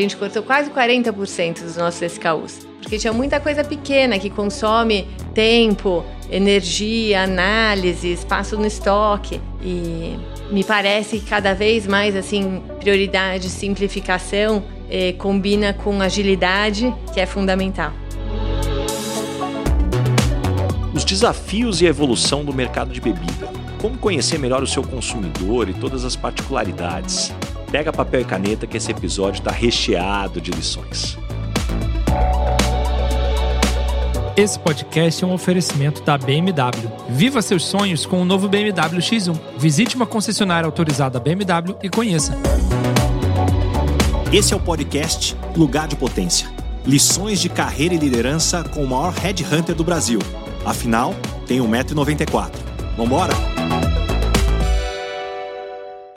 gente cortou quase 40% dos nossos SKUs. Porque tinha muita coisa pequena que consome tempo, energia, análise, espaço no estoque. E me parece que cada vez mais assim, prioridade, simplificação eh, combina com agilidade, que é fundamental. Os desafios e a evolução do mercado de bebida. Como conhecer melhor o seu consumidor e todas as particularidades. Pega papel e caneta que esse episódio está recheado de lições. Esse podcast é um oferecimento da BMW. Viva seus sonhos com o novo BMW X1. Visite uma concessionária autorizada BMW e conheça. Esse é o podcast Lugar de Potência. Lições de carreira e liderança com o maior headhunter do Brasil. Afinal, tem 1,94m. Vambora?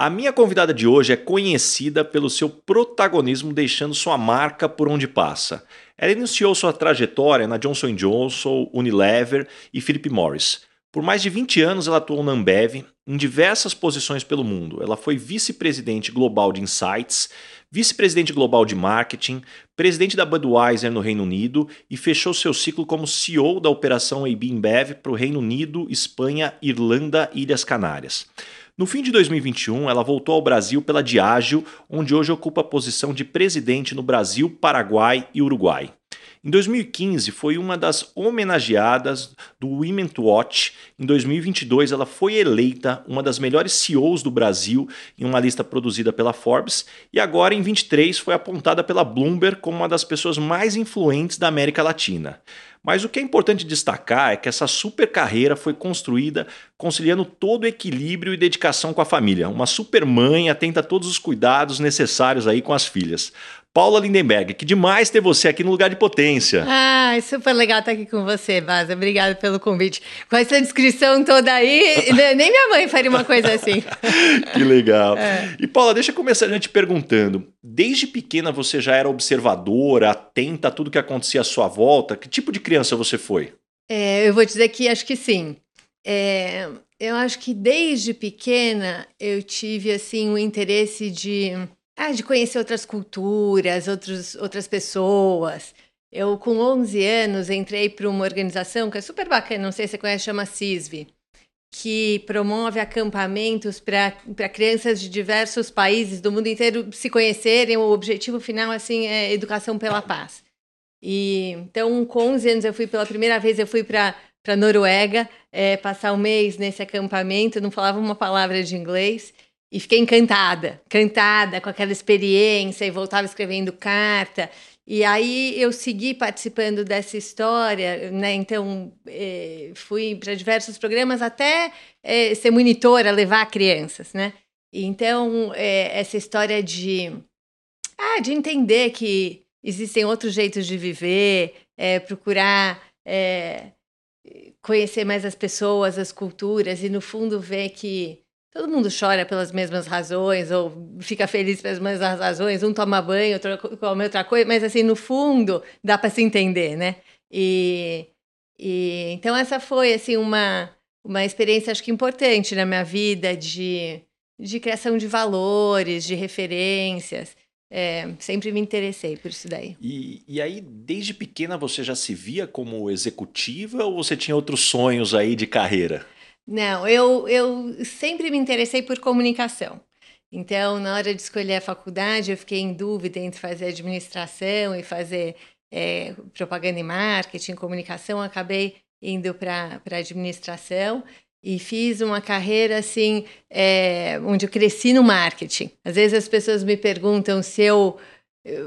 A minha convidada de hoje é conhecida pelo seu protagonismo deixando sua marca por onde passa. Ela iniciou sua trajetória na Johnson Johnson, Unilever e Philip Morris. Por mais de 20 anos ela atuou na Ambev em diversas posições pelo mundo. Ela foi vice-presidente global de Insights, vice-presidente global de marketing, presidente da Budweiser no Reino Unido e fechou seu ciclo como CEO da operação AB InBev para o Reino Unido, Espanha, Irlanda e Ilhas Canárias. No fim de 2021, ela voltou ao Brasil pela Diageo, onde hoje ocupa a posição de presidente no Brasil, Paraguai e Uruguai. Em 2015, foi uma das homenageadas do Women Watch. Em 2022, ela foi eleita uma das melhores CEOs do Brasil em uma lista produzida pela Forbes. E agora, em 23, foi apontada pela Bloomberg como uma das pessoas mais influentes da América Latina. Mas o que é importante destacar é que essa super carreira foi construída conciliando todo o equilíbrio e dedicação com a família. Uma super mãe atenta a todos os cuidados necessários aí com as filhas. Paula Lindenberg, que demais ter você aqui no lugar de potência. Ah, super legal estar aqui com você, Baza. Obrigada pelo convite. Com essa descrição toda aí, né, nem minha mãe faria uma coisa assim. que legal. É. E Paula, deixa eu começar a te perguntando. Desde pequena você já era observadora, atenta a tudo que acontecia à sua volta? Que tipo de criança você foi? É, eu vou dizer que acho que sim. É, eu acho que desde pequena eu tive assim o um interesse de ah, de conhecer outras culturas, outros, outras pessoas. Eu, com 11 anos, entrei para uma organização que é super bacana, não sei se você conhece, chama CISV, que promove acampamentos para crianças de diversos países do mundo inteiro se conhecerem. O objetivo final assim é educação pela paz. E então, com 11 anos, eu fui pela primeira vez, eu fui para para Noruega, é, passar um mês nesse acampamento, não falava uma palavra de inglês. E fiquei encantada, encantada com aquela experiência e voltava escrevendo carta. E aí eu segui participando dessa história, né? Então eh, fui para diversos programas até eh, ser monitora, levar crianças, né? Então eh, essa história de ah, de entender que existem outros jeitos de viver, procurar conhecer mais as pessoas, as culturas e no fundo ver que Todo mundo chora pelas mesmas razões, ou fica feliz pelas mesmas razões, um toma banho, outro come outra coisa, mas assim, no fundo, dá para se entender, né? E, e, então essa foi assim uma, uma experiência acho que importante na minha vida de, de criação de valores, de referências. É, sempre me interessei por isso daí. E, e aí, desde pequena, você já se via como executiva ou você tinha outros sonhos aí de carreira? Não, eu, eu sempre me interessei por comunicação. Então, na hora de escolher a faculdade, eu fiquei em dúvida entre fazer administração e fazer é, propaganda e marketing, comunicação. Acabei indo para administração e fiz uma carreira assim, é, onde eu cresci no marketing. Às vezes as pessoas me perguntam se eu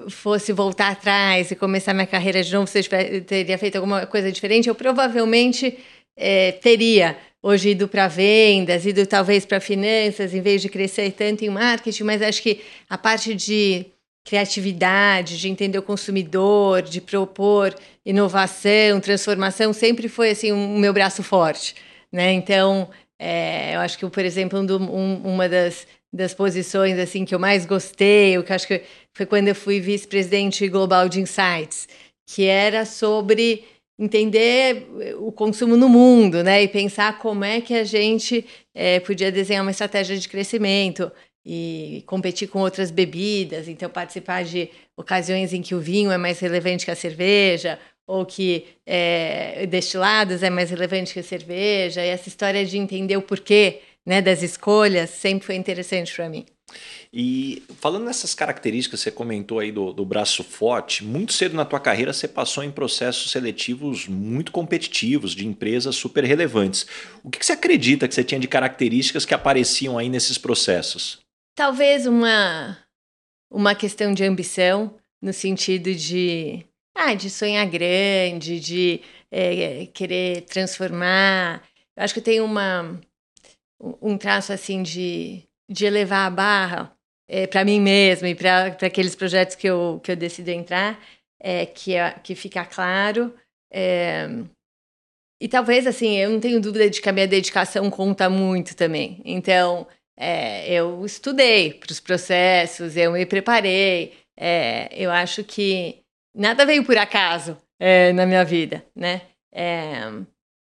fosse voltar atrás e começar minha carreira de novo, se eu teria feito alguma coisa diferente, eu provavelmente é, teria hoje ido para vendas, ido talvez para finanças, em vez de crescer tanto em marketing, mas acho que a parte de criatividade, de entender o consumidor, de propor inovação, transformação, sempre foi assim o um, meu braço forte, né? Então, é, eu acho que, por exemplo, um, uma das, das posições assim que eu mais gostei, o que acho que foi quando eu fui vice-presidente global de Insights, que era sobre entender o consumo no mundo, né? E pensar como é que a gente é, podia desenhar uma estratégia de crescimento. e competir com outras bebidas, então participar de ocasiões em que o vinho é mais relevante que a cerveja, ou que é, destilados é mais relevante que a cerveja, e essa história de entender o porquê né, das escolhas sempre foi interessante para mim. E falando nessas características, você comentou aí do, do, braço forte, muito cedo na tua carreira você passou em processos seletivos muito competitivos, de empresas super relevantes. O que, que você acredita que você tinha de características que apareciam aí nesses processos? Talvez uma, uma questão de ambição, no sentido de, ah, de sonhar grande, de é, querer transformar. Eu acho que tem uma, um traço assim de, de elevar a barra é, para mim mesma e para aqueles projetos que eu, que eu decido entrar, é, que, é, que fica claro. É, e talvez, assim, eu não tenho dúvida de que a minha dedicação conta muito também. Então, é, eu estudei para os processos, eu me preparei. É, eu acho que nada veio por acaso é, na minha vida, né? É,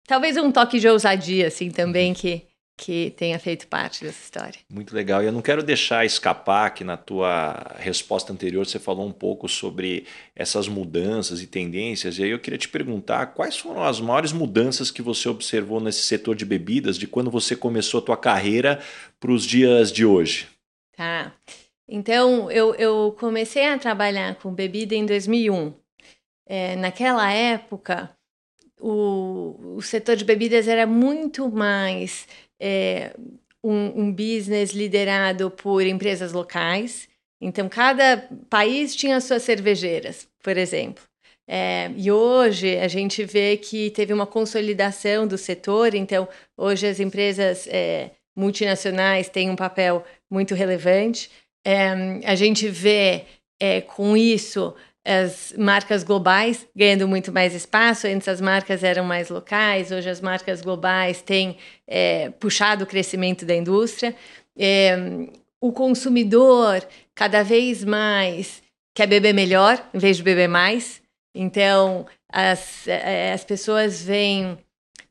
talvez um toque de ousadia, assim, também, que, que tenha feito parte dessa história. Muito legal. E eu não quero deixar escapar que na tua resposta anterior você falou um pouco sobre essas mudanças e tendências. E aí eu queria te perguntar quais foram as maiores mudanças que você observou nesse setor de bebidas de quando você começou a tua carreira para os dias de hoje? Tá. Então, eu, eu comecei a trabalhar com bebida em 2001. É, naquela época, o, o setor de bebidas era muito mais é, um, um business liderado por empresas locais. Então, cada país tinha suas cervejeiras, por exemplo. É, e hoje a gente vê que teve uma consolidação do setor, então hoje as empresas é, multinacionais têm um papel muito relevante. É, a gente vê é, com isso as marcas globais ganhando muito mais espaço. Antes as marcas eram mais locais, hoje as marcas globais têm é, puxado o crescimento da indústria. É, o consumidor cada vez mais quer beber melhor em vez de beber mais. Então as, é, as pessoas vêm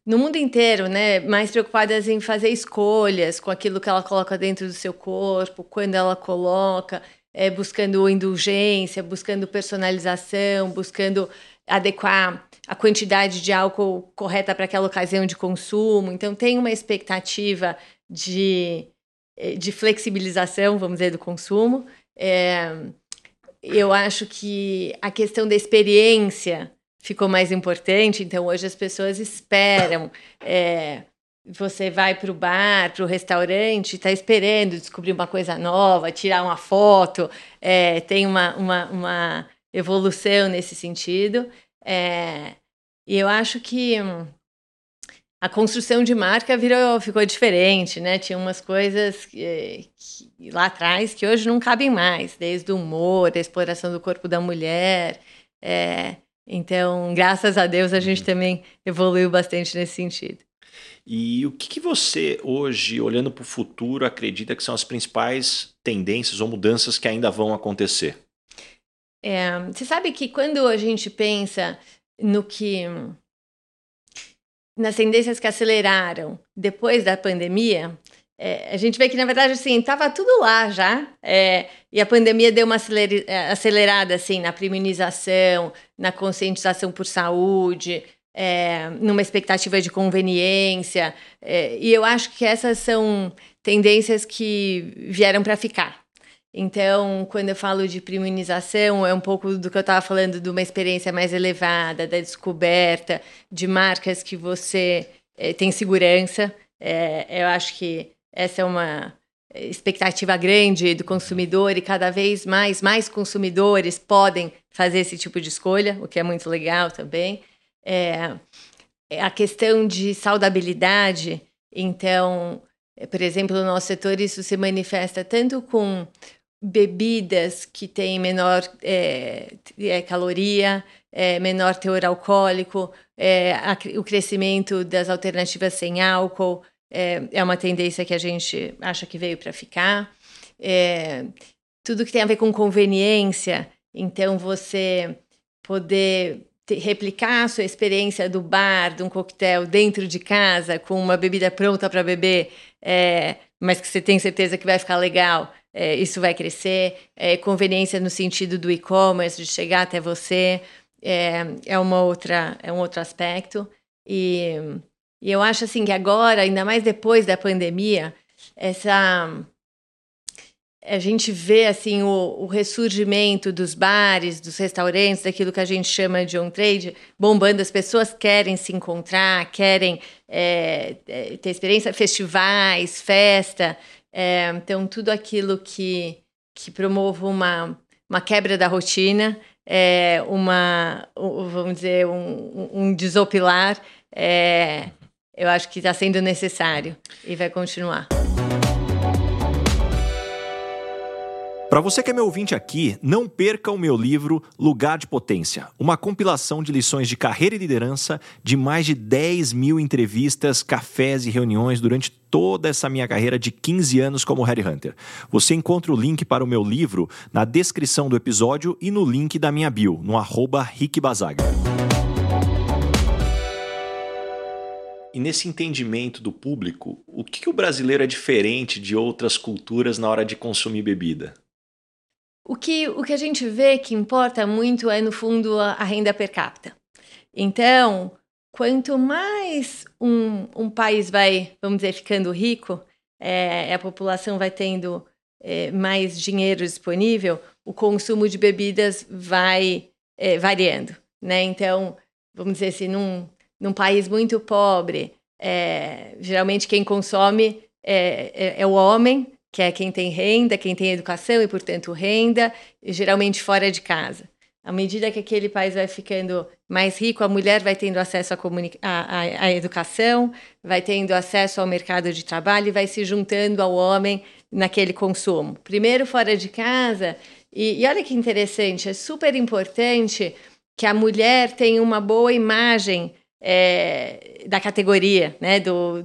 no mundo inteiro, né, mais preocupadas em fazer escolhas com aquilo que ela coloca dentro do seu corpo, quando ela coloca é, buscando indulgência, buscando personalização, buscando adequar a quantidade de álcool correta para aquela ocasião de consumo. Então, tem uma expectativa de, eh, de flexibilização, vamos dizer, do consumo. É, eu acho que a questão da experiência ficou mais importante, então hoje as pessoas esperam. É, você vai para o bar, para o restaurante, está esperando descobrir uma coisa nova, tirar uma foto, é, tem uma, uma, uma, evolução nesse sentido. É, e eu acho que a construção de marca virou, ficou diferente, né? Tinha umas coisas que, que, lá atrás que hoje não cabem mais, desde o humor, a exploração do corpo da mulher. É, então, graças a Deus, a gente uhum. também evoluiu bastante nesse sentido. E o que, que você, hoje, olhando para o futuro, acredita que são as principais tendências ou mudanças que ainda vão acontecer? É, você sabe que quando a gente pensa no que. nas tendências que aceleraram depois da pandemia, é, a gente vê que, na verdade, assim, estava tudo lá já, é, e a pandemia deu uma acelerada, assim, na preminização, na conscientização por saúde, é, numa expectativa de conveniência. É, e eu acho que essas são tendências que vieram para ficar. Então, quando eu falo de premiumização, é um pouco do que eu estava falando de uma experiência mais elevada, da descoberta de marcas que você é, tem segurança. É, eu acho que essa é uma expectativa grande do consumidor e cada vez mais mais consumidores podem fazer esse tipo de escolha, o que é muito legal também é, é, a questão de saudabilidade. Então, por exemplo, no nosso setor, isso se manifesta tanto com bebidas que têm menor é, é, caloria, é, menor teor alcoólico, é, a, o crescimento das alternativas sem álcool é, é, uma tendência que a gente acha que veio para ficar. tudo que tem a ver com conveniência, então você poder replicar a sua experiência do bar, de um coquetel dentro de casa, com uma bebida pronta para beber, é, mas que você tem certeza que vai ficar legal, é, isso vai crescer. É, conveniência no sentido do e-commerce, de chegar até você, é, é, uma outra, é um outro aspecto. E, e eu acho assim que agora, ainda mais depois da pandemia, essa a gente vê assim o, o, ressurgimento dos bares, dos restaurantes, daquilo que a gente chama de on-trade, bombando. As pessoas querem se encontrar, querem é, é ter experiência, festivais, festa. É, então, tudo aquilo que, que promova uma, uma quebra da rotina, é, uma, vamos dizer, um, um desopilar, é, eu acho que está sendo necessário e vai continuar. Para você que é meu ouvinte aqui, não perca o meu livro Lugar de Potência, uma compilação de lições de carreira e liderança de mais de 10 mil entrevistas, cafés e reuniões durante toda essa minha carreira de 15 anos como Headhunter. Você encontra o link para o meu livro na descrição do episódio e no link da minha bio, no arroba Rick Bazaga. E nesse entendimento do público, o que, que o brasileiro é diferente de outras culturas na hora de consumir bebida? O que, o que a gente vê que importa muito é, no fundo, a, a renda per capita. Então, quanto mais um, um país vai, vamos dizer, ficando rico, é, a população vai tendo é, mais dinheiro disponível, o consumo de bebidas vai é, variando, né? Então, vamos dizer assim, num, num país muito pobre, é, geralmente quem consome é, é, é o homem, que é quem tem renda, quem tem educação e, portanto, renda, geralmente fora de casa. À medida que aquele país vai ficando mais rico, a mulher vai tendo acesso à, à, à educação, vai tendo acesso ao mercado de trabalho e vai se juntando ao homem naquele consumo. Primeiro fora de casa, e, e olha que interessante, é super importante que a mulher tenha uma boa imagem é, da categoria, né, do,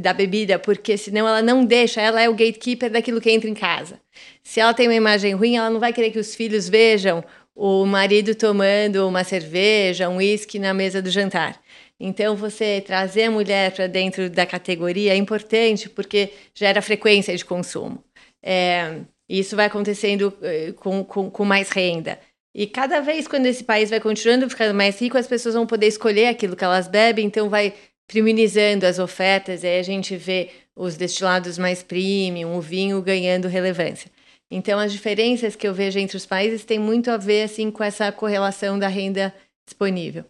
da bebida, porque senão ela não deixa, ela é o gatekeeper daquilo que entra em casa. Se ela tem uma imagem ruim, ela não vai querer que os filhos vejam o marido tomando uma cerveja, um uísque na mesa do jantar. Então, você trazer a mulher para dentro da categoria é importante porque gera frequência de consumo. É, isso vai acontecendo eh, com, com, com mais renda. E cada vez quando esse país vai continuando ficando mais rico, as pessoas vão poder escolher aquilo que elas bebem, então vai priminizando as ofertas, e aí a gente vê os destilados mais premium, o vinho ganhando relevância. Então as diferenças que eu vejo entre os países têm muito a ver assim com essa correlação da renda disponível.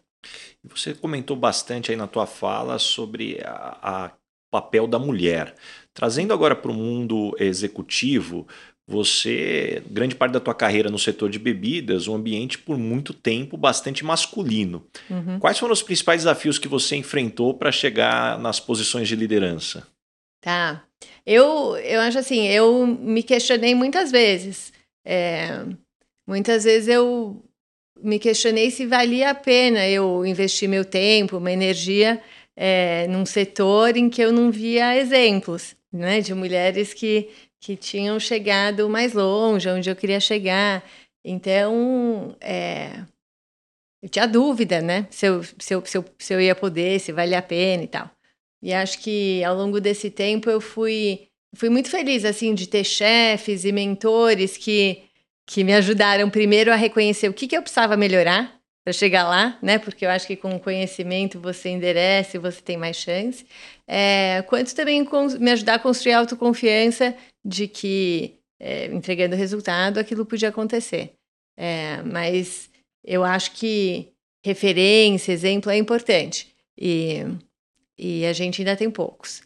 Você comentou bastante aí na tua fala sobre a papel da mulher. Trazendo agora para o mundo executivo, você, grande parte da tua carreira no setor de bebidas, um ambiente por muito tempo bastante masculino. Uhum. Quais foram os principais desafios que você enfrentou para chegar nas posições de liderança? Tá. Eu, eu acho assim, eu me questionei muitas vezes. É, muitas vezes eu me questionei se valia a pena eu investir meu tempo, uma energia é, num setor em que eu não via exemplos né, de mulheres que que tinham chegado mais longe, onde eu queria chegar. Então, é, eu tinha dúvida, né? Se eu, se, eu, se, eu, se eu ia poder, se valia a pena e tal. E acho que ao longo desse tempo eu fui, fui muito feliz, assim, de ter chefes e mentores que, que me ajudaram primeiro a reconhecer o que, que eu precisava melhorar para chegar lá, né? Porque eu acho que com conhecimento você enderece, você tem mais chance. É, quanto também me ajudar a construir autoconfiança de que é, entregando resultado aquilo podia acontecer. É, mas eu acho que referência, exemplo é importante e, e a gente ainda tem poucos.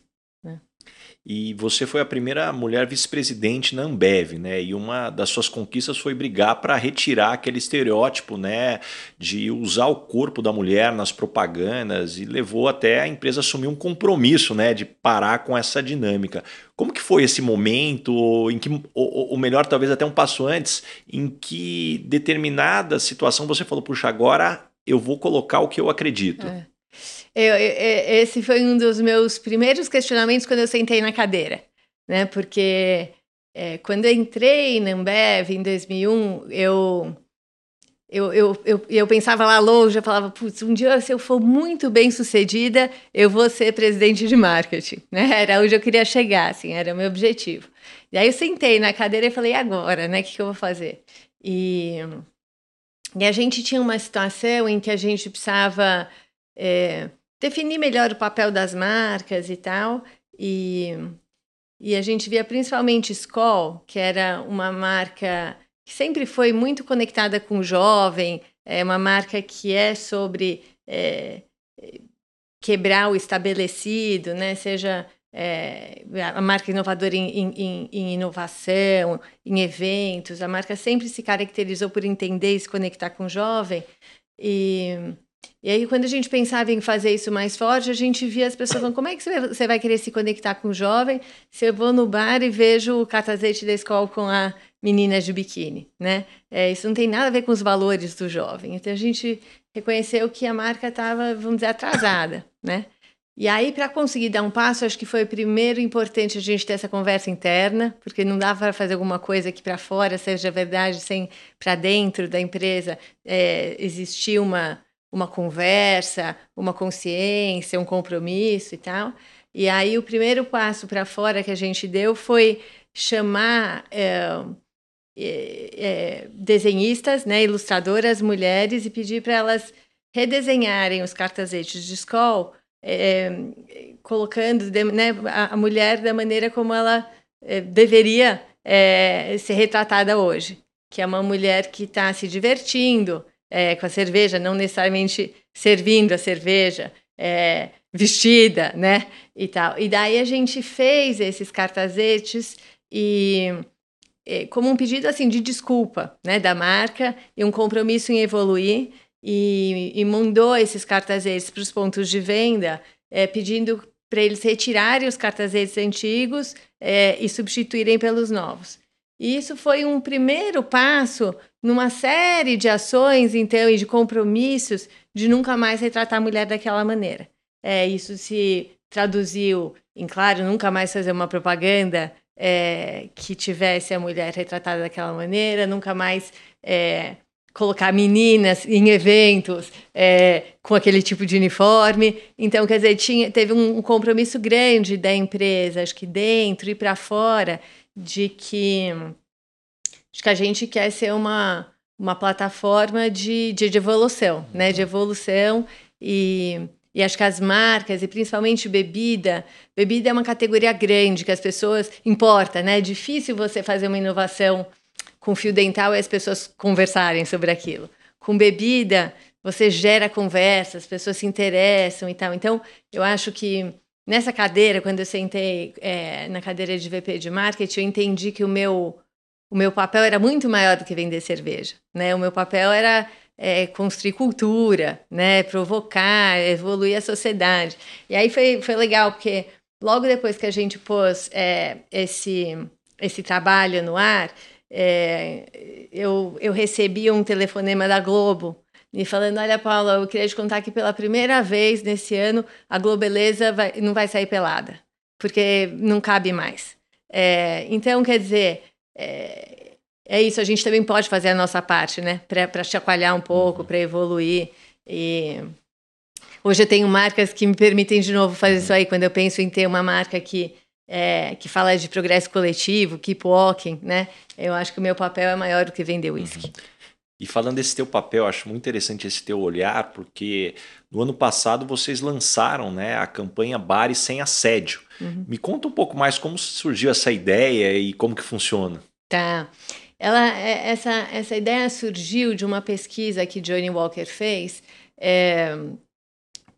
E você foi a primeira mulher vice-presidente na Ambev, né? E uma das suas conquistas foi brigar para retirar aquele estereótipo, né, de usar o corpo da mulher nas propagandas e levou até a empresa assumir um compromisso, né, de parar com essa dinâmica. Como que foi esse momento, em que, ou, melhor, talvez até um passo antes, em que determinada situação você falou, puxa, agora eu vou colocar o que eu acredito. É. Eu, eu, esse foi um dos meus primeiros questionamentos quando eu sentei na cadeira, né? Porque é, quando eu entrei na Ambev em 2001, eu eu, eu, eu, eu pensava lá longe, eu falava, putz, um dia se eu for muito bem sucedida, eu vou ser presidente de marketing, né? Era onde eu queria chegar, assim, era o meu objetivo. E aí eu sentei na cadeira e falei, agora, né? O que, que eu vou fazer? E, e a gente tinha uma situação em que a gente precisava é, definir melhor o papel das marcas e tal, e, e a gente via principalmente Skoll, que era uma marca que sempre foi muito conectada com o jovem, é uma marca que é sobre é, quebrar o estabelecido, né? seja é, a marca inovadora em, em, em, inovação, em eventos, a marca sempre se caracterizou por entender e se conectar com o jovem. E, e aí, quando a gente pensava em fazer isso mais forte, a gente via as pessoas falando: como é que você vai querer se conectar com o jovem se eu vou no bar e vejo o catazete da escola com a meninas de biquíni, né? É, isso não tem nada a ver com os valores do jovem. Então a gente reconheceu que a marca estava, vamos dizer, atrasada, né? E aí, para conseguir dar um passo, acho que foi primeiro importante a gente ter essa conversa interna, porque não dava para fazer alguma coisa aqui para fora seja verdade, sem para dentro da empresa é, existir uma, uma conversa, uma consciência, um compromisso e tal. E aí, o primeiro passo para fora que a gente deu foi chamar. É, é, desenhistas, né, ilustradoras, mulheres, e pedir para elas redesenharem os cartazetes de escola, é, colocando né, a, mulher da maneira como ela deveria ser retratada hoje, que é uma mulher que está se divertindo é, com a cerveja, não necessariamente servindo a cerveja, vestida, né, e tal. E daí a gente fez esses cartazetes e é, como um pedido assim de desculpa né, da marca e um compromisso em evoluir e, e mandou esses cartazetes para os pontos de venda é, pedindo para eles retirarem os cartazetes antigos é, e substituírem pelos novos. E isso foi um primeiro passo numa série de ações, então, e de compromissos de nunca mais retratar a mulher daquela maneira. É, isso se traduziu em, claro, nunca mais fazer uma propaganda é, que tivesse a mulher retratada daquela maneira, nunca mais é, colocar meninas em eventos é, com aquele tipo de uniforme. Então, quer dizer, tinha, teve um, compromisso grande da empresa, acho que dentro e para fora, de que, de que a gente quer ser uma, uma plataforma de, de, de evolução, né? De evolução e e acho que as marcas, e principalmente bebida, bebida é uma categoria grande que as pessoas importa, né? É difícil você fazer uma inovação com fio dental e as pessoas conversarem sobre aquilo. Com bebida, você gera conversa, as pessoas se interessam e tal. Então, eu acho que nessa cadeira, quando eu sentei é, na cadeira de VP de marketing, eu entendi que o meu, o meu papel era muito maior do que vender cerveja. Né? O meu papel era é, construir cultura, né? Provocar, evoluir a sociedade. E aí foi, foi legal, porque logo depois que a gente pôs é, esse, esse trabalho no ar, é, eu, eu recebi um telefonema da Globo me falando: Olha, Paula, eu queria te contar que pela primeira vez nesse ano a Globeleza vai, não vai sair pelada, porque não cabe mais. É, então, quer dizer, é, é isso, a gente também pode fazer a nossa parte, né? Para chacoalhar um pouco, para evoluir. E hoje eu tenho marcas que me permitem de novo fazer isso aí. Quando eu penso em ter uma marca que, é, que fala de progresso coletivo, keep walking, né? Eu acho que o meu papel é maior do que vender whisky. Uhum. E falando desse teu papel, acho muito interessante esse teu olhar, porque no ano passado vocês lançaram né, a campanha Bares Sem Assédio. Uhum. Me conta um pouco mais como surgiu essa ideia e como que funciona. Tá. Ela, é, essa, essa ideia surgiu de uma pesquisa que Johnny Walker fez é,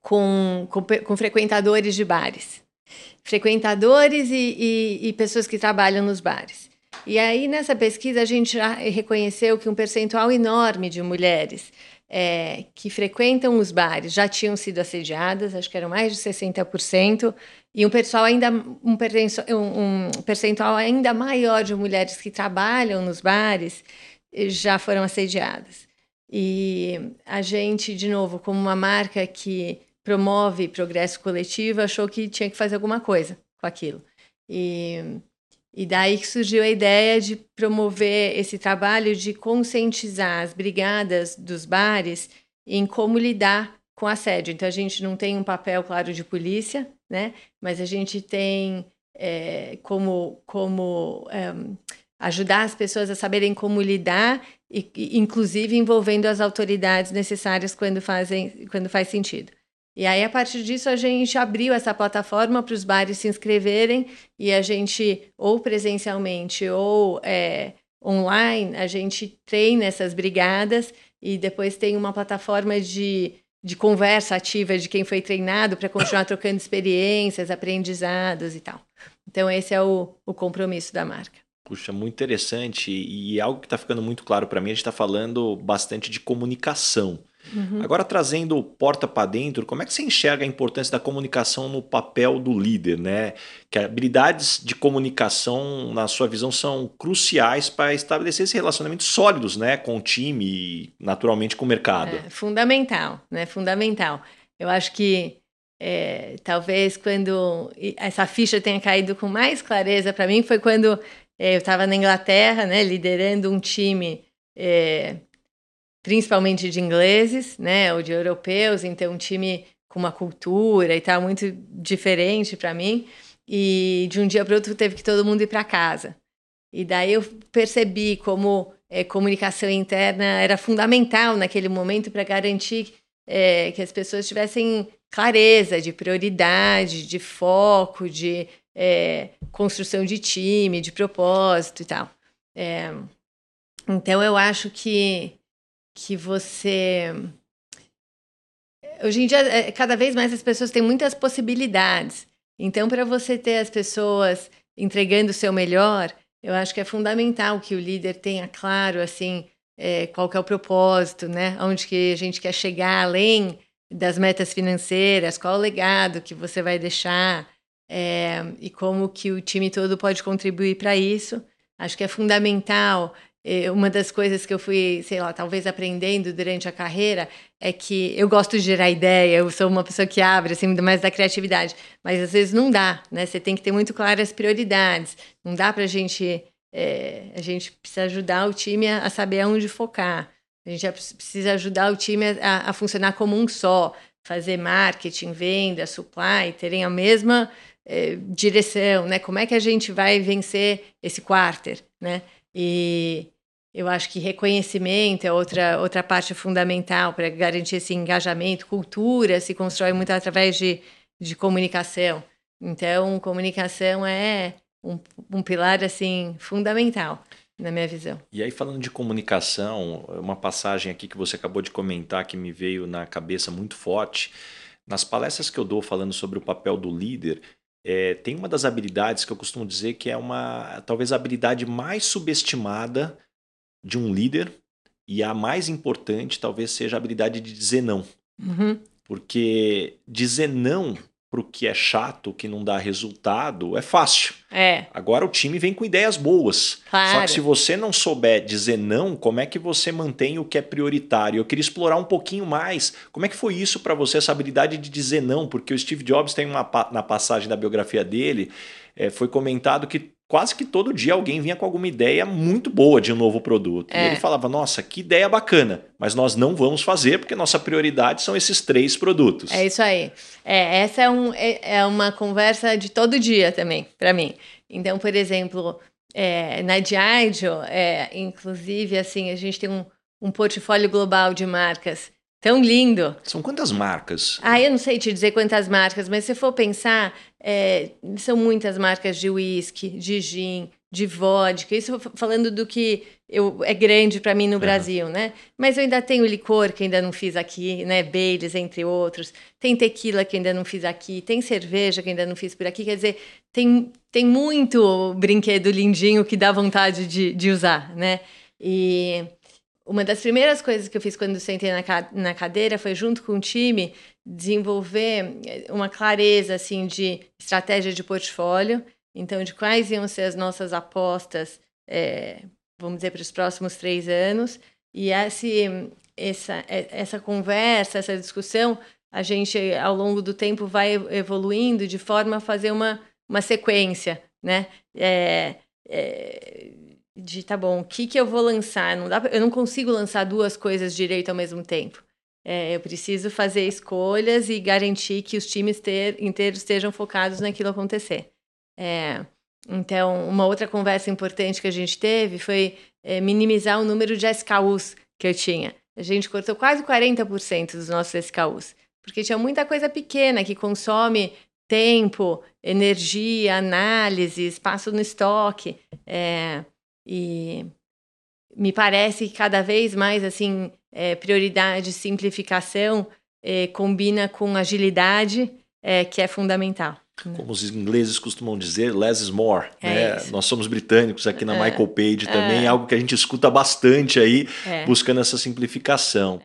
com, com, com, frequentadores de bares. Frequentadores e, e, e pessoas que trabalham nos bares. E aí, nessa pesquisa, a gente já reconheceu que um percentual enorme de mulheres é, que frequentam os bares já tinham sido assediadas, acho que eram mais de 60%, e um percentual ainda um um percentual ainda maior de mulheres que trabalham nos bares eh, já foram assediadas. E a gente, de novo, como uma marca que promove progresso coletivo, achou que tinha que fazer alguma coisa com aquilo. E, E daí que surgiu a ideia de promover esse trabalho de conscientizar as brigadas dos bares em como lidar com assédio. Então a gente não tem um papel claro de polícia, né? Mas a gente tem é, como como é, ajudar as pessoas a saberem como lidar e, inclusive envolvendo as autoridades necessárias quando fazem quando faz sentido. E aí, a partir disso, a gente abriu essa plataforma para os bares se inscreverem e a gente, ou presencialmente ou é, online, a gente treina essas brigadas e depois tem uma plataforma de, de conversa ativa de quem foi treinado para continuar trocando experiências, aprendizados e tal. Então, esse é o, o compromisso da marca. Puxa, muito interessante e algo que está ficando muito claro para mim, a gente está falando bastante de comunicação. Uhum. Agora, trazendo porta para dentro, como é que você enxerga a importância da comunicação no papel do líder? Né? Que habilidades de comunicação, na sua visão, são cruciais para estabelecer esses relacionamentos sólidos né? com o time e, naturalmente, com o mercado. É, fundamental, né? Fundamental. Eu acho que é, talvez quando essa ficha tenha caído com mais clareza para mim foi quando é, eu estava na Inglaterra, né, liderando um time é, principalmente de ingleses, né, ou de europeus, então um time com uma cultura e tal muito diferente para mim. E de um dia para outro teve que todo mundo ir para casa. E daí eu percebi como é, comunicação interna era fundamental naquele momento para garantir é, que as pessoas tivessem clareza de prioridade, de foco, de é, construção de time, de propósito e tal. Então eu acho que que você. Hoje em dia, é, cada vez mais as pessoas têm muitas possibilidades. Então, para você ter as pessoas entregando o seu melhor, eu acho que é fundamental que o líder tenha claro assim é, qual é o propósito, né? Onde que a gente quer chegar além das metas financeiras, qual o legado que você vai deixar é, e como que o time todo pode contribuir para isso. Acho que é fundamental uma das coisas que eu fui, sei lá, talvez aprendendo durante a carreira é que eu gosto de gerar ideia, eu sou uma pessoa que abre, assim, mais da criatividade, mas às vezes não dá, né? Você tem que ter muito claras as prioridades, não dá para a gente, é, a gente precisa ajudar o time a, a, saber aonde focar, a gente precisa ajudar o time a, a funcionar como um só, fazer marketing, venda, supply, terem a mesma é, direção, né? Como é que a gente vai vencer esse quarter, né? E eu acho que reconhecimento é outra, outra parte fundamental para garantir esse engajamento. Cultura se constrói muito através de, de comunicação. Então, comunicação é um, um pilar assim fundamental na minha visão. E aí, falando de comunicação, uma passagem aqui que você acabou de comentar que me veio na cabeça muito forte. Nas palestras que eu dou falando sobre o papel do líder, é, tem uma das habilidades que eu costumo dizer que é uma talvez a habilidade mais subestimada de um líder e a mais importante talvez seja a habilidade de dizer não. Uhum. Porque dizer não para o que é chato, que não dá resultado, é fácil. É. Agora o time vem com ideias boas. Claro. Só que se você não souber dizer não, como é que você mantém o que é prioritário? Eu queria explorar um pouquinho mais. Como é que foi isso para você, essa habilidade de dizer não? Porque o Steve Jobs tem uma na passagem da biografia dele, é, foi comentado que quase que todo dia alguém vinha com alguma ideia muito boa de um novo produto. É. E ele falava: Nossa, que ideia bacana, mas nós não vamos fazer porque nossa prioridade são esses três produtos. É isso aí. É, essa é, um, é, é uma conversa de todo dia também, para mim. Então, por exemplo, é, na Diageo, é, inclusive, assim, a gente tem um, um portfólio global de marcas Tão lindo. São quantas marcas? Ah, eu não sei te dizer quantas marcas, mas se for pensar, é, são muitas marcas de uísque, de gin, de vodka. Isso falando do que eu, é grande para mim no uhum. Brasil, né? Mas eu ainda tenho licor que ainda não fiz aqui, né? Baileys, entre outros. Tem tequila que ainda não fiz aqui. Tem cerveja que ainda não fiz por aqui. Quer dizer, tem, tem muito brinquedo lindinho que dá vontade de, de usar, né? E uma das primeiras coisas que eu fiz quando sentei na, cadeira foi, junto com o time, desenvolver eh, uma clareza assim de estratégia de portfólio. Então, de quais iam ser as nossas apostas, é, vamos dizer, para os próximos três anos. E esse, essa, eh, essa conversa, essa discussão, a gente, ao longo do tempo, vai evoluindo de forma a fazer uma, uma sequência né? É, é, de tá bom, o que, que eu vou lançar? Não dá pra, eu não consigo lançar duas coisas direito ao mesmo tempo. É, eu preciso fazer escolhas e garantir que os times ter, inteiros estejam focados naquilo acontecer. É, então, uma outra conversa importante que a gente teve foi é, minimizar o número de SKUs que eu tinha. A gente cortou quase 40% dos nossos SKUs, porque tinha muita coisa pequena que consome tempo, energia, análise, espaço no estoque. É, e me parece que cada vez mais assim é, prioridade, simplificação é, combina com agilidade, é, que é fundamental. Né? Como os ingleses costumam dizer, less is more. É né? Nós somos britânicos aqui na é. Michael Page também, é. algo que a gente escuta bastante aí, é. buscando essa simplificação.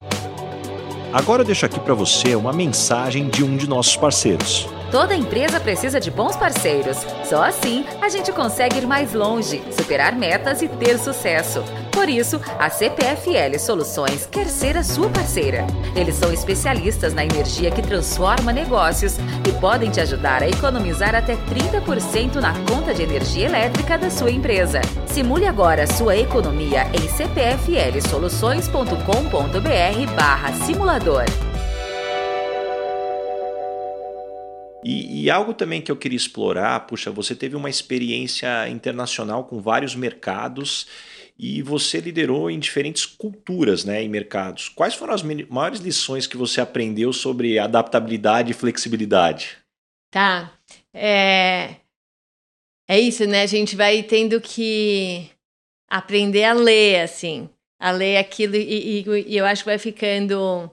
Agora eu deixo aqui para você uma mensagem de um de nossos parceiros. Toda empresa precisa de bons parceiros. Só assim a gente consegue ir mais longe, superar metas e ter sucesso. Por isso, a CPFL Soluções quer ser a sua parceira. Eles são especialistas na energia que transforma negócios e podem te ajudar a economizar até 30% na conta de energia elétrica da sua empresa. Simule agora sua economia em cpflsoluções.com.br/simulador. E, e, algo também que eu queria explorar, puxa, você teve uma experiência internacional com vários mercados e você liderou em diferentes culturas, né, em mercados. Quais foram as maiores lições que você aprendeu sobre adaptabilidade e flexibilidade? Tá, é, é isso, né? A gente vai tendo que aprender a ler, assim, a ler aquilo e, e, e eu acho que vai ficando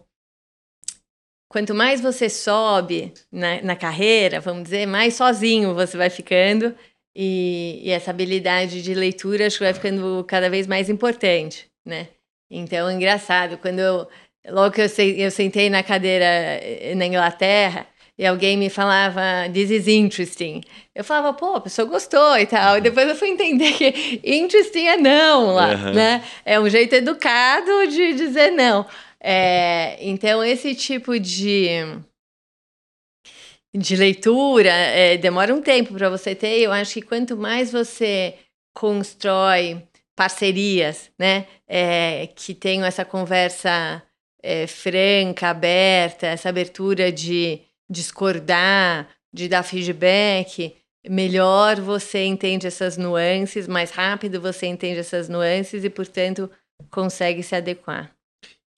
quanto mais você sobe na, na, carreira, vamos dizer, mais sozinho você vai ficando. E, e, essa habilidade de leitura acho que vai ficando cada vez mais importante, né? Então, é engraçado, quando eu, logo que eu, eu sentei na cadeira eh, na Inglaterra, e alguém me falava, this is interesting. Eu falava, pô, a pessoa gostou e tal. E depois eu fui entender que interesting é não lá, uhum. né? É um jeito educado de dizer não. É, então, esse tipo de, de leitura é, demora um tempo para você ter. Eu acho que quanto mais você constrói parcerias, né, é, que tenham essa conversa é, franca, aberta, essa abertura de discordar, de dar feedback, melhor você entende essas nuances, mais rápido você entende essas nuances e, portanto, consegue se adequar.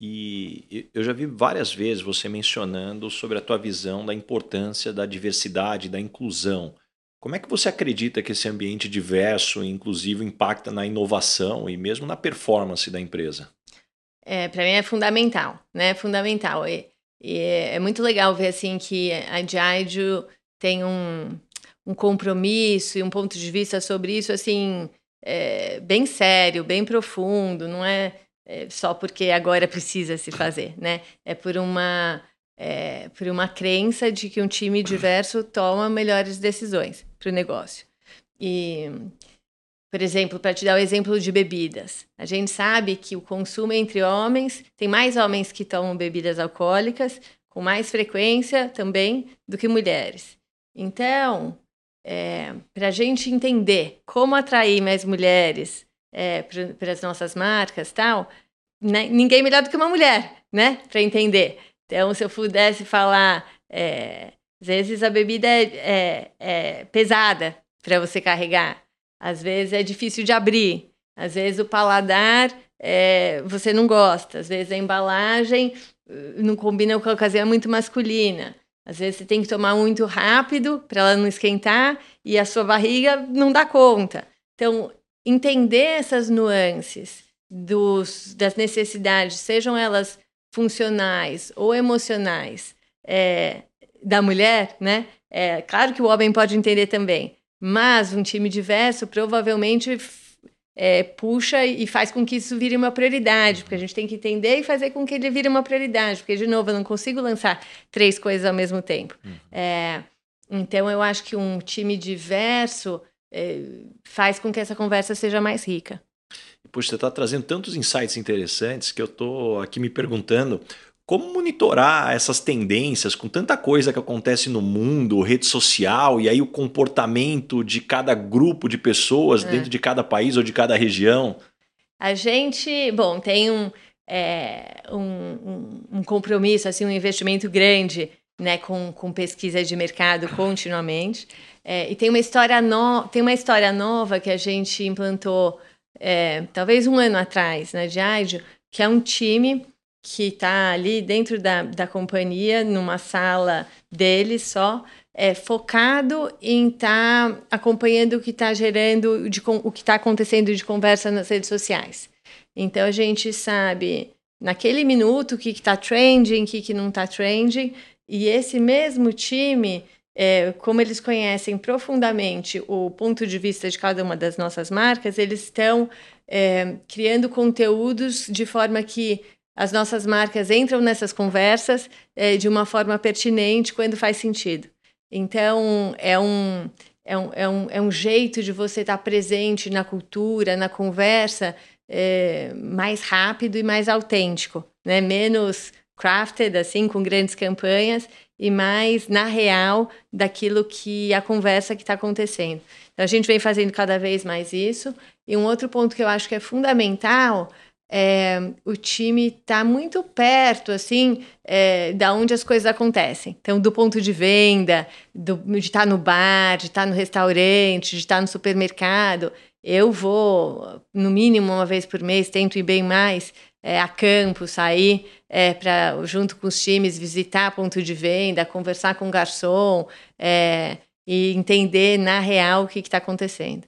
E eu já vi várias vezes você mencionando sobre a tua visão da importância da diversidade, da inclusão. Como é que você acredita que esse ambiente diverso e inclusivo impacta na inovação e mesmo na performance da empresa? É, para mim é fundamental, né? É fundamental. E, e, é muito legal ver assim que a Diageo tem um, um compromisso e um ponto de vista sobre isso assim é, bem sério, bem profundo. Não é é, só porque agora precisa se fazer, né? É por uma é, por uma crença de que um time diverso toma melhores decisões para o negócio. E, por exemplo, para te dar o exemplo de bebidas, a gente sabe que o consumo entre homens tem mais homens que tomam bebidas alcoólicas com mais frequência também do que mulheres. Então, é, para a gente entender como atrair mais mulheres é, para as nossas marcas tal, né? ninguém melhor do que uma mulher, né? Para entender. Então, se eu pudesse falar, é, às vezes a bebida é, é, é pesada para você carregar, às vezes é difícil de abrir, às vezes o paladar é, você não gosta, às vezes a embalagem uh, não combina com a ocasião é muito masculina. Às vezes você tem que tomar muito rápido para ela não esquentar e a sua barriga não dá conta. Então, entender essas nuances dos, das necessidades, sejam elas funcionais ou emocionais, é, da mulher, né? É, claro que o homem pode entender também, mas um time diverso provavelmente é, puxa e faz com que isso vire uma prioridade, porque a gente tem que entender e fazer com que ele vire uma prioridade, porque, de novo, eu não consigo lançar três coisas ao mesmo tempo. Uhum. É, então, eu acho que um time diverso é, faz com que essa conversa seja mais rica. Puxa, você está trazendo tantos insights interessantes que eu estou aqui me perguntando Como monitorar essas tendências com tanta coisa que acontece no mundo, rede social, e aí o comportamento de cada grupo de pessoas é. dentro de cada país ou de cada região? A gente, bom, tem um, é, um, um, compromisso, assim, um investimento grande né, com, com pesquisa de mercado continuamente. É, e tem uma história no, tem uma história nova que a gente implantou é, talvez um ano atrás na né, Diageo, que é um time que está ali dentro da, da companhia, numa sala deles só, é, focado em estar tá acompanhando o que está gerando, de, o que está acontecendo de conversa nas redes sociais. Então a gente sabe naquele minuto o que está trending, o que, que não está trending, e esse mesmo time, é, como eles conhecem profundamente o ponto de vista de cada uma das nossas marcas, eles estão é, criando conteúdos de forma que as nossas marcas entram nessas conversas é, de uma forma pertinente quando faz sentido. Então, é um, é um, é um, é um jeito de você estar presente na cultura, na conversa, é, mais rápido e mais autêntico, né? menos crafted, assim, com grandes campanhas, e mais na real daquilo que a conversa que está acontecendo. Então, a gente vem fazendo cada vez mais isso. E um outro ponto que eu acho que é fundamental é, o time está muito perto, assim, é, da onde as coisas acontecem. Então, do ponto de venda, do, de estar tá no bar, de estar tá no restaurante, de estar tá no supermercado. Eu vou, no mínimo, uma vez por mês, tento ir bem mais é, a campo, sair é, para junto com os times, visitar ponto de venda, conversar com o garçom é, e entender na real o que está acontecendo.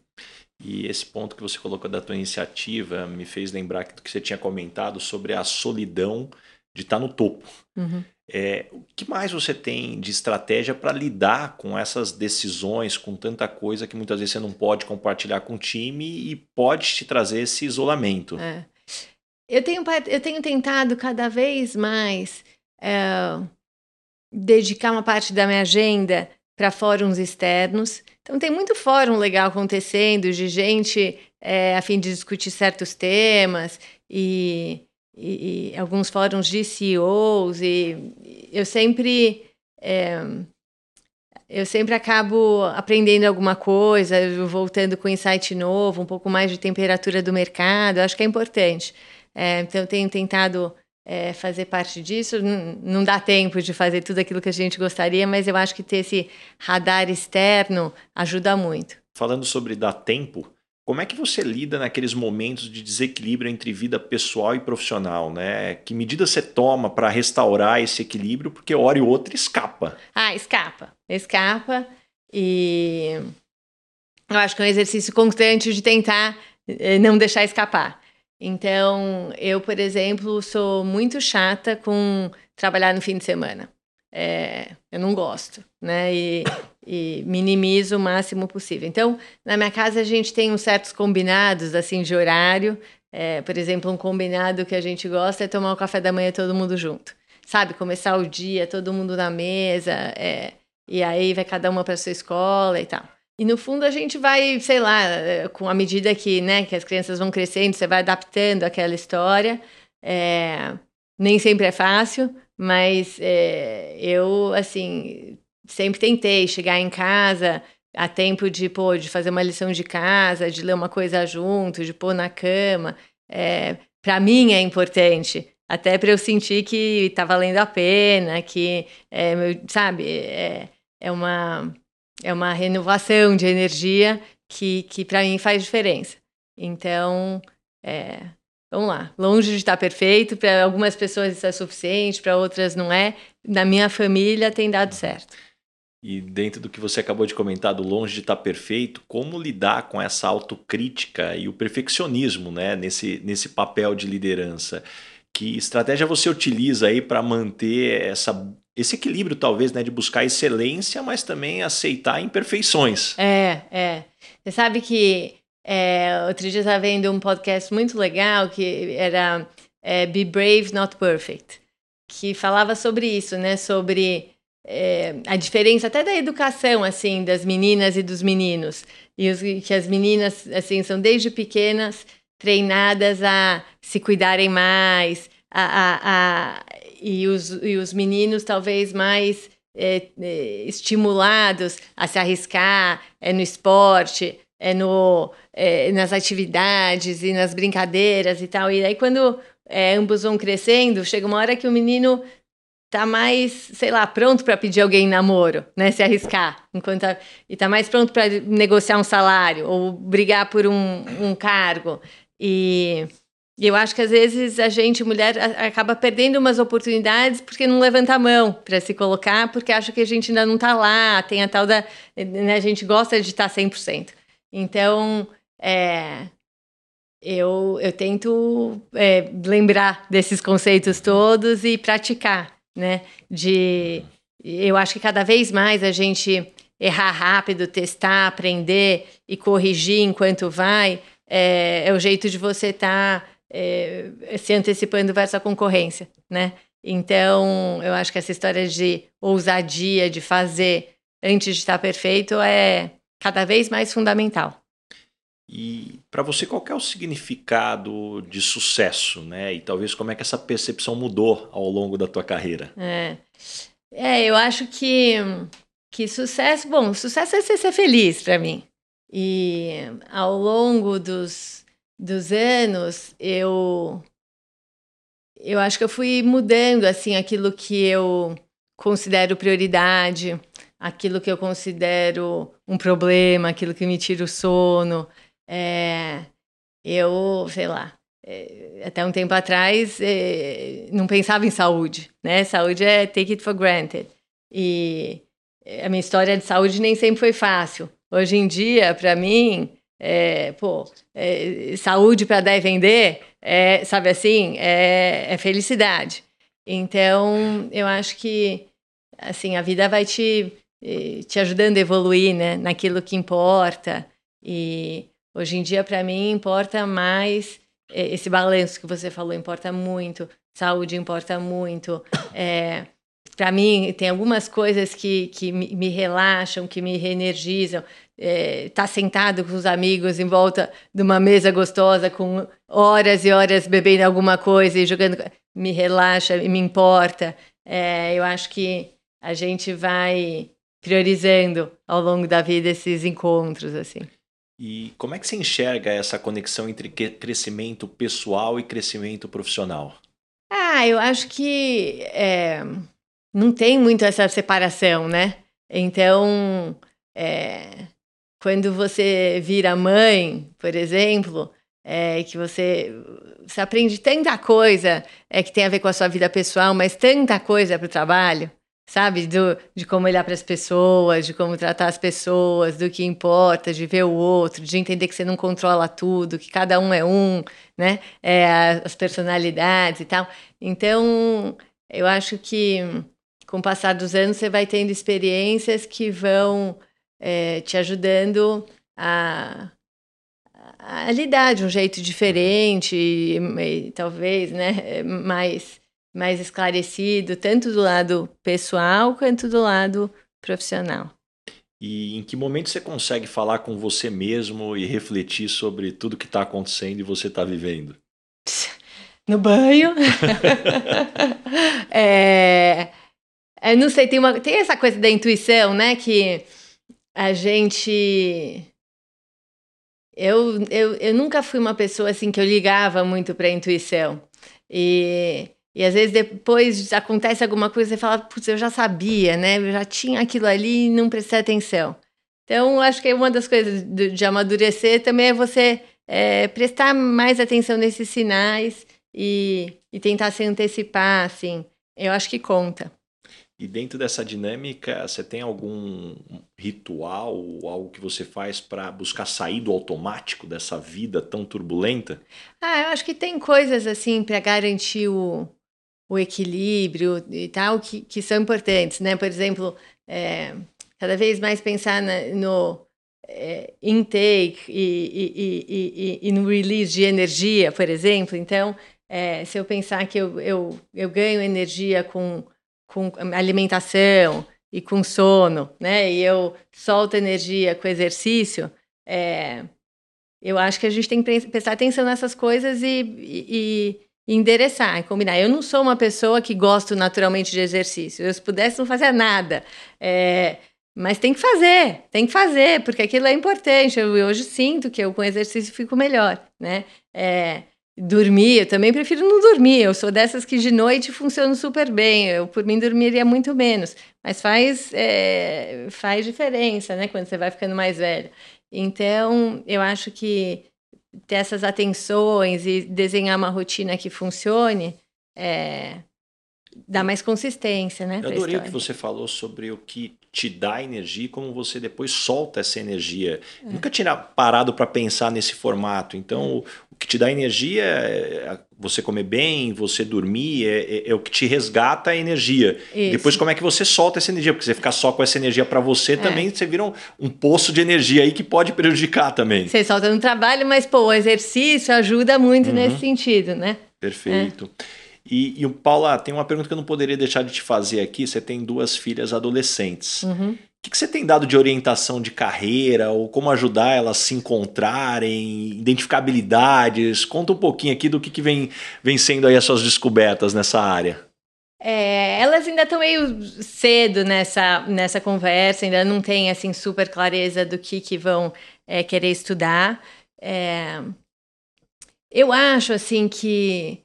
E esse ponto que você colocou da tua iniciativa me fez lembrar do que você tinha comentado sobre a solidão de estar no topo. Uhum. É, o que mais você tem de estratégia para lidar com essas decisões, com tanta coisa que muitas vezes você não pode compartilhar com o time e pode te trazer esse isolamento? É. Eu, tenho, eu tenho tentado cada vez mais é, dedicar uma parte da minha agenda para fóruns externos. Então, tem muito fórum legal acontecendo, de gente é, a fim de discutir certos temas, e, e, e, alguns fóruns de CEOs, e eu sempre. É, eu sempre acabo aprendendo alguma coisa, voltando com insight novo, um pouco mais de temperatura do mercado, acho que é importante. É, então, eu tenho tentado é, fazer parte disso. Não, não dá tempo de fazer tudo aquilo que a gente gostaria, mas eu acho que ter esse radar externo ajuda muito. Falando sobre dar tempo, como é que você lida naqueles momentos de desequilíbrio entre vida pessoal e profissional, né? Que medida você toma para restaurar esse equilíbrio? Porque hora e outra escapa. Ah, escapa. Escapa. E eu acho que é um exercício constante de tentar eh, não deixar escapar. Então, eu, por exemplo, sou muito chata com trabalhar no fim de semana. É, eu não gosto, né? E, e, minimizo o máximo possível. Então, na minha casa a gente tem uns certos combinados assim de horário. É, por exemplo, um combinado que a gente gosta é tomar o café da manhã todo mundo junto, sabe? Começar o dia todo mundo na mesa, é, e aí vai cada uma para sua escola e tal. E no fundo a gente vai, sei lá, com a medida que, né, que as crianças vão crescendo, você vai adaptando aquela história. É, nem sempre é fácil, mas é, eu, assim, sempre tentei chegar em casa a tempo de, pô, de fazer uma lição de casa, de ler uma coisa junto, de pôr na cama. É, para mim é importante, até para eu sentir que está valendo a pena, que, é, sabe, é, é uma é uma renovação de energia que, que para mim faz diferença. Então, é, vamos lá. Longe de estar perfeito, para algumas pessoas isso é suficiente, para outras não é. Na minha família tem dado certo. E dentro do que você acabou de comentar, do longe de estar perfeito, como lidar com essa autocrítica e o perfeccionismo né, nesse, nesse papel de liderança? Que estratégia você utiliza aí para manter essa esse equilíbrio, talvez, né, de buscar excelência, mas também aceitar imperfeições. É, é. Você sabe que é, outro dia eu estava vendo um podcast muito legal que era é, Be Brave, Not Perfect, que falava sobre isso, né? Sobre é, a diferença até da educação, assim, das meninas e dos meninos. E os, que as meninas, assim, são desde pequenas treinadas a se cuidarem mais, a, a, a e, os, e os meninos talvez mais é, é, estimulados a se arriscar é no esporte, é, no, é, nas atividades e nas brincadeiras e tal. E aí, quando é, ambos vão crescendo, chega uma hora que o menino tá mais, sei lá, pronto para pedir alguém namoro, né? Se arriscar, enquanto a, e tá mais pronto para negociar um salário ou brigar por um, um cargo. E, e, eu acho que às vezes a gente, mulher, acaba perdendo umas oportunidades porque não levanta a mão para se colocar, porque acha que a gente ainda não tá lá, tem a tal da. Né, a gente gosta de estar 100%. Então, é, eu, eu tento é, lembrar desses conceitos todos e praticar né? De eu acho que cada vez mais a gente errar rápido, testar, aprender e corrigir enquanto vai é, é o jeito de você estar tá, é, se antecipando versus a concorrência, né? Então, eu acho que essa história de ousadia, de fazer antes de estar perfeito é cada vez mais fundamental. E para você, qual é o significado de sucesso, né? E talvez como é que essa percepção mudou ao longo da tua carreira? É, é eu acho que, que sucesso, bom, sucesso é ser, ser feliz para mim. E ao longo dos, dos anos, eu eu acho que eu fui mudando assim aquilo que eu considero prioridade, aquilo que eu considero um problema, aquilo que me tira o sono. É, eu, sei lá, é, até um tempo atrás é, não pensava em saúde, né? Saúde é take it for granted. E a minha história de saúde nem sempre foi fácil. Hoje em dia, para mim, é, pô, é, saúde para dar e vender, é, sabe assim, é, é, felicidade. Então, eu acho que assim a vida vai te te ajudando a evoluir, né, naquilo que importa e Hoje em dia, para mim, importa mais é, esse balanço que você falou, importa muito. Saúde importa muito. É, para mim, tem algumas coisas que, que me relaxam, que me reenergizam. É, tá sentado com os amigos em volta de uma mesa gostosa, com horas e horas bebendo alguma coisa e jogando. Me relaxa e me importa. É, eu acho que a gente vai priorizando ao longo da vida esses encontros, assim. E como é que você enxerga essa conexão entre crescimento pessoal e crescimento profissional? Ah, eu acho que é, não tem muito essa separação, né? Então, é, quando você vira mãe, por exemplo, é, que você, você aprende tanta coisa é, que tem a ver com a sua vida pessoal, mas tanta coisa para o trabalho sabe? Do, de como olhar para as pessoas, de como tratar as pessoas, do que importa, de ver o outro, de entender que você não controla tudo, que cada um é um, né? É, as personalidades e tal. Então, eu acho que com o passar dos anos você vai tendo experiências que vão é, te ajudando a, a lidar de um jeito diferente, e, e, talvez, né? Mais mais esclarecido, tanto do lado pessoal quanto do lado profissional. E em que momento você consegue falar com você mesmo e refletir sobre tudo que está acontecendo e você está vivendo? No banho. é, não sei, tem, uma, tem essa coisa da intuição, né? Que a gente. Eu, eu, eu nunca fui uma pessoa assim que eu ligava muito para a intuição. E e às vezes depois acontece alguma coisa e fala, putz, eu já sabia, né? Eu já tinha aquilo ali e não prestei atenção. Então, acho que uma das coisas de, de amadurecer também é você é, prestar mais atenção nesses sinais e, e tentar se antecipar, assim. Eu acho que conta. E dentro dessa dinâmica, você tem algum ritual, algo que você faz para buscar sair do automático dessa vida tão turbulenta? Ah, eu acho que tem coisas assim para garantir o, o equilíbrio e tal, que, que são importantes, né? Por exemplo, é, cada vez mais pensar na, no é, intake e, e, e, e, no release de energia, por exemplo. Então, é, se eu pensar que eu, eu, eu ganho energia com, com alimentação e com sono, né? E eu solto energia com exercício, é, eu acho que a gente tem que prestar atenção nessas coisas e, e, endereçar e combinar. Eu não sou uma pessoa que gosto naturalmente de exercício. Eu, se pudesse, não fazia nada. É, mas tem que fazer, tem que fazer, porque aquilo é importante. Eu hoje sinto que eu com exercício fico melhor, né? É, dormir, eu também prefiro não dormir. Eu sou dessas que de noite funcionam super bem. Eu, por mim, dormiria muito menos. Mas faz, é, faz diferença, né? Quando você vai ficando mais velho. Então, eu acho que ter essas atenções e desenhar uma rotina que funcione é, dá mais consistência, né? Eu adorei o que você falou sobre o que te dá energia e como você depois solta essa energia. É. Nunca tinha parado para pensar nesse formato. Então, o, o que te dá energia é você comer bem, você dormir, é, é, é o que te resgata a energia. Isso. Depois, como é que você solta essa energia? Porque você ficar só com essa energia para você é. também, você vira um, um, poço de energia aí que pode prejudicar também. Você solta no trabalho, mas pô, o exercício ajuda muito uhum. nesse sentido, né? Perfeito. É. E, e o Paula, tem uma pergunta que eu não poderia deixar de te fazer aqui. Você tem duas filhas adolescentes. Uhum. O que, que você tem dado de orientação de carreira ou como ajudar elas a se encontrarem, identificar habilidades? Conta um pouquinho aqui do que, que vem, vem sendo aí as suas descobertas nessa área. É, elas ainda estão meio cedo nessa, nessa conversa, ainda não tem assim super clareza do que, que vão é, querer estudar. É, eu acho assim que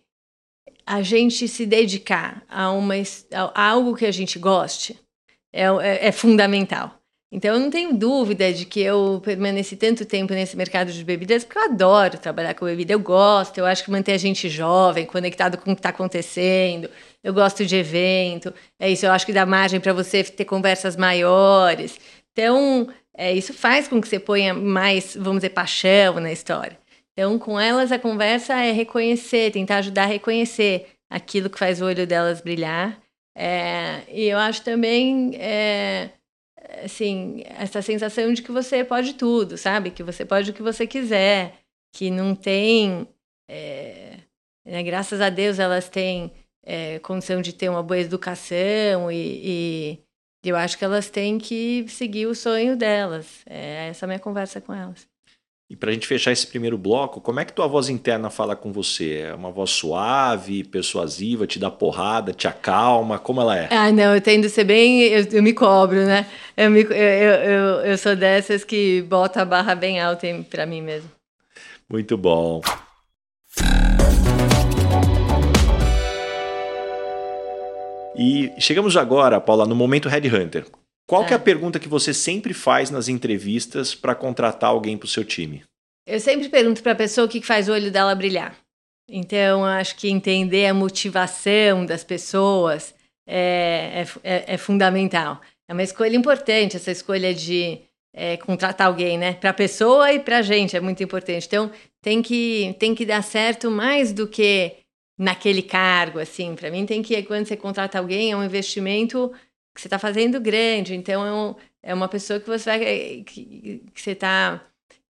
a gente se dedicar a, uma, a algo que a gente goste é, é, é, fundamental. Então, eu não tenho dúvida de que eu permaneci tanto tempo nesse mercado de bebidas, porque eu adoro trabalhar com bebida, eu gosto, eu acho que manter a gente jovem, conectado com o que está acontecendo, eu gosto de evento, é isso, eu acho que dá margem para você ter conversas maiores. Então, é, isso faz com que você ponha mais, vamos dizer, paixão na história. Então, com elas, a conversa é reconhecer, tentar ajudar a reconhecer aquilo que faz o olho delas brilhar. É, e eu acho também, é, assim, essa sensação de que você pode tudo, sabe? Que você pode o que você quiser, que não tem. É, né? Graças a Deus, elas têm condição de ter uma boa educação e, e, eu acho que elas têm que seguir o sonho delas. É essa a minha conversa com elas. E para a gente fechar esse primeiro bloco, como é que tua voz interna fala com você? É uma voz suave, persuasiva, te dá porrada, te acalma? Como ela é? Ah, não, eu tendo a ser bem. Eu, eu me cobro, né? Eu, me, eu, eu, eu, sou dessas que bota a barra bem alta para mim mesmo. Muito bom. E chegamos agora, Paula, no momento Red Hunter. Qual é. que é a pergunta que você sempre faz nas entrevistas para contratar alguém para o seu time? Eu sempre pergunto para a pessoa o que faz o olho dela brilhar. Então, acho que entender a motivação das pessoas é, é, é, é fundamental. É uma escolha importante, essa escolha de é, contratar alguém, né? Para a pessoa e para a gente é muito importante. Então, tem que, tem que dar certo mais do que naquele cargo, assim. Para mim, tem que, quando você contrata alguém, é um investimento que você está fazendo grande. Então, é, é uma pessoa que você vai, que, que você está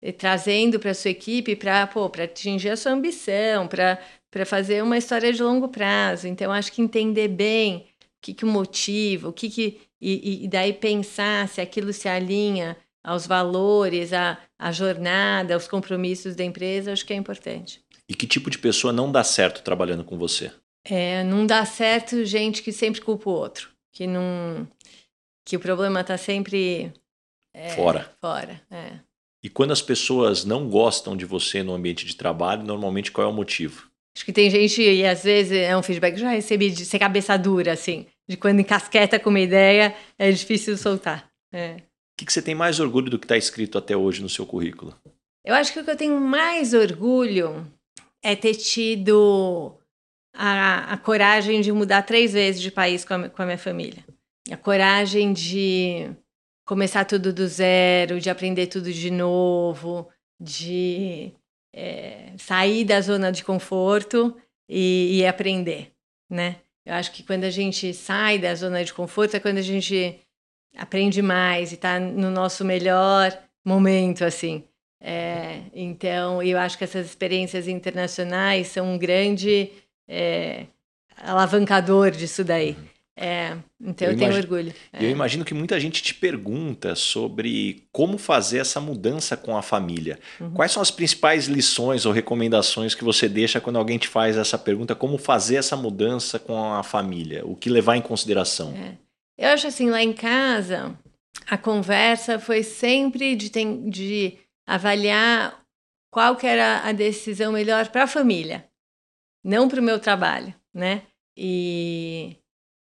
eh, trazendo para a sua equipe para atingir a sua ambição, para fazer uma história de longo prazo. Então, acho que entender bem o que, que motiva, o que, que e, e daí pensar se aquilo se alinha aos valores, à, à jornada, aos compromissos da empresa, acho que é importante. E que tipo de pessoa não dá certo trabalhando com você? É, não dá certo gente que sempre culpa o outro que não que o problema está sempre é, fora. Fora, é. E quando as pessoas não gostam de você no ambiente de trabalho, normalmente qual é o motivo? Acho que tem gente, e às vezes é um feedback que já recebi de ser cabeça dura, assim, de quando encasqueta com uma ideia, é difícil soltar. É. O que, que você tem mais orgulho do que está escrito até hoje no seu currículo? Eu acho que o que eu tenho mais orgulho é ter tido a, a coragem de mudar três vezes de país com a, com a minha família. A coragem de começar tudo do zero, de aprender tudo de novo, de é, sair da zona de conforto e, e, aprender, né? Eu acho que quando a gente sai da zona de conforto é quando a gente aprende mais e está no nosso melhor momento, assim. É, então, eu acho que essas experiências internacionais são um grande é, alavancador disso daí. É, então eu, eu tenho imagino, orgulho. É. Eu imagino que muita gente te pergunta sobre como fazer essa mudança com a família. Uhum. Quais são as principais lições ou recomendações que você deixa quando alguém te faz essa pergunta? Como fazer essa mudança com a família? O que levar em consideração? É. Eu acho assim, lá em casa, a conversa foi sempre de, de avaliar qual que era a decisão melhor para a família, não para o meu trabalho, né? E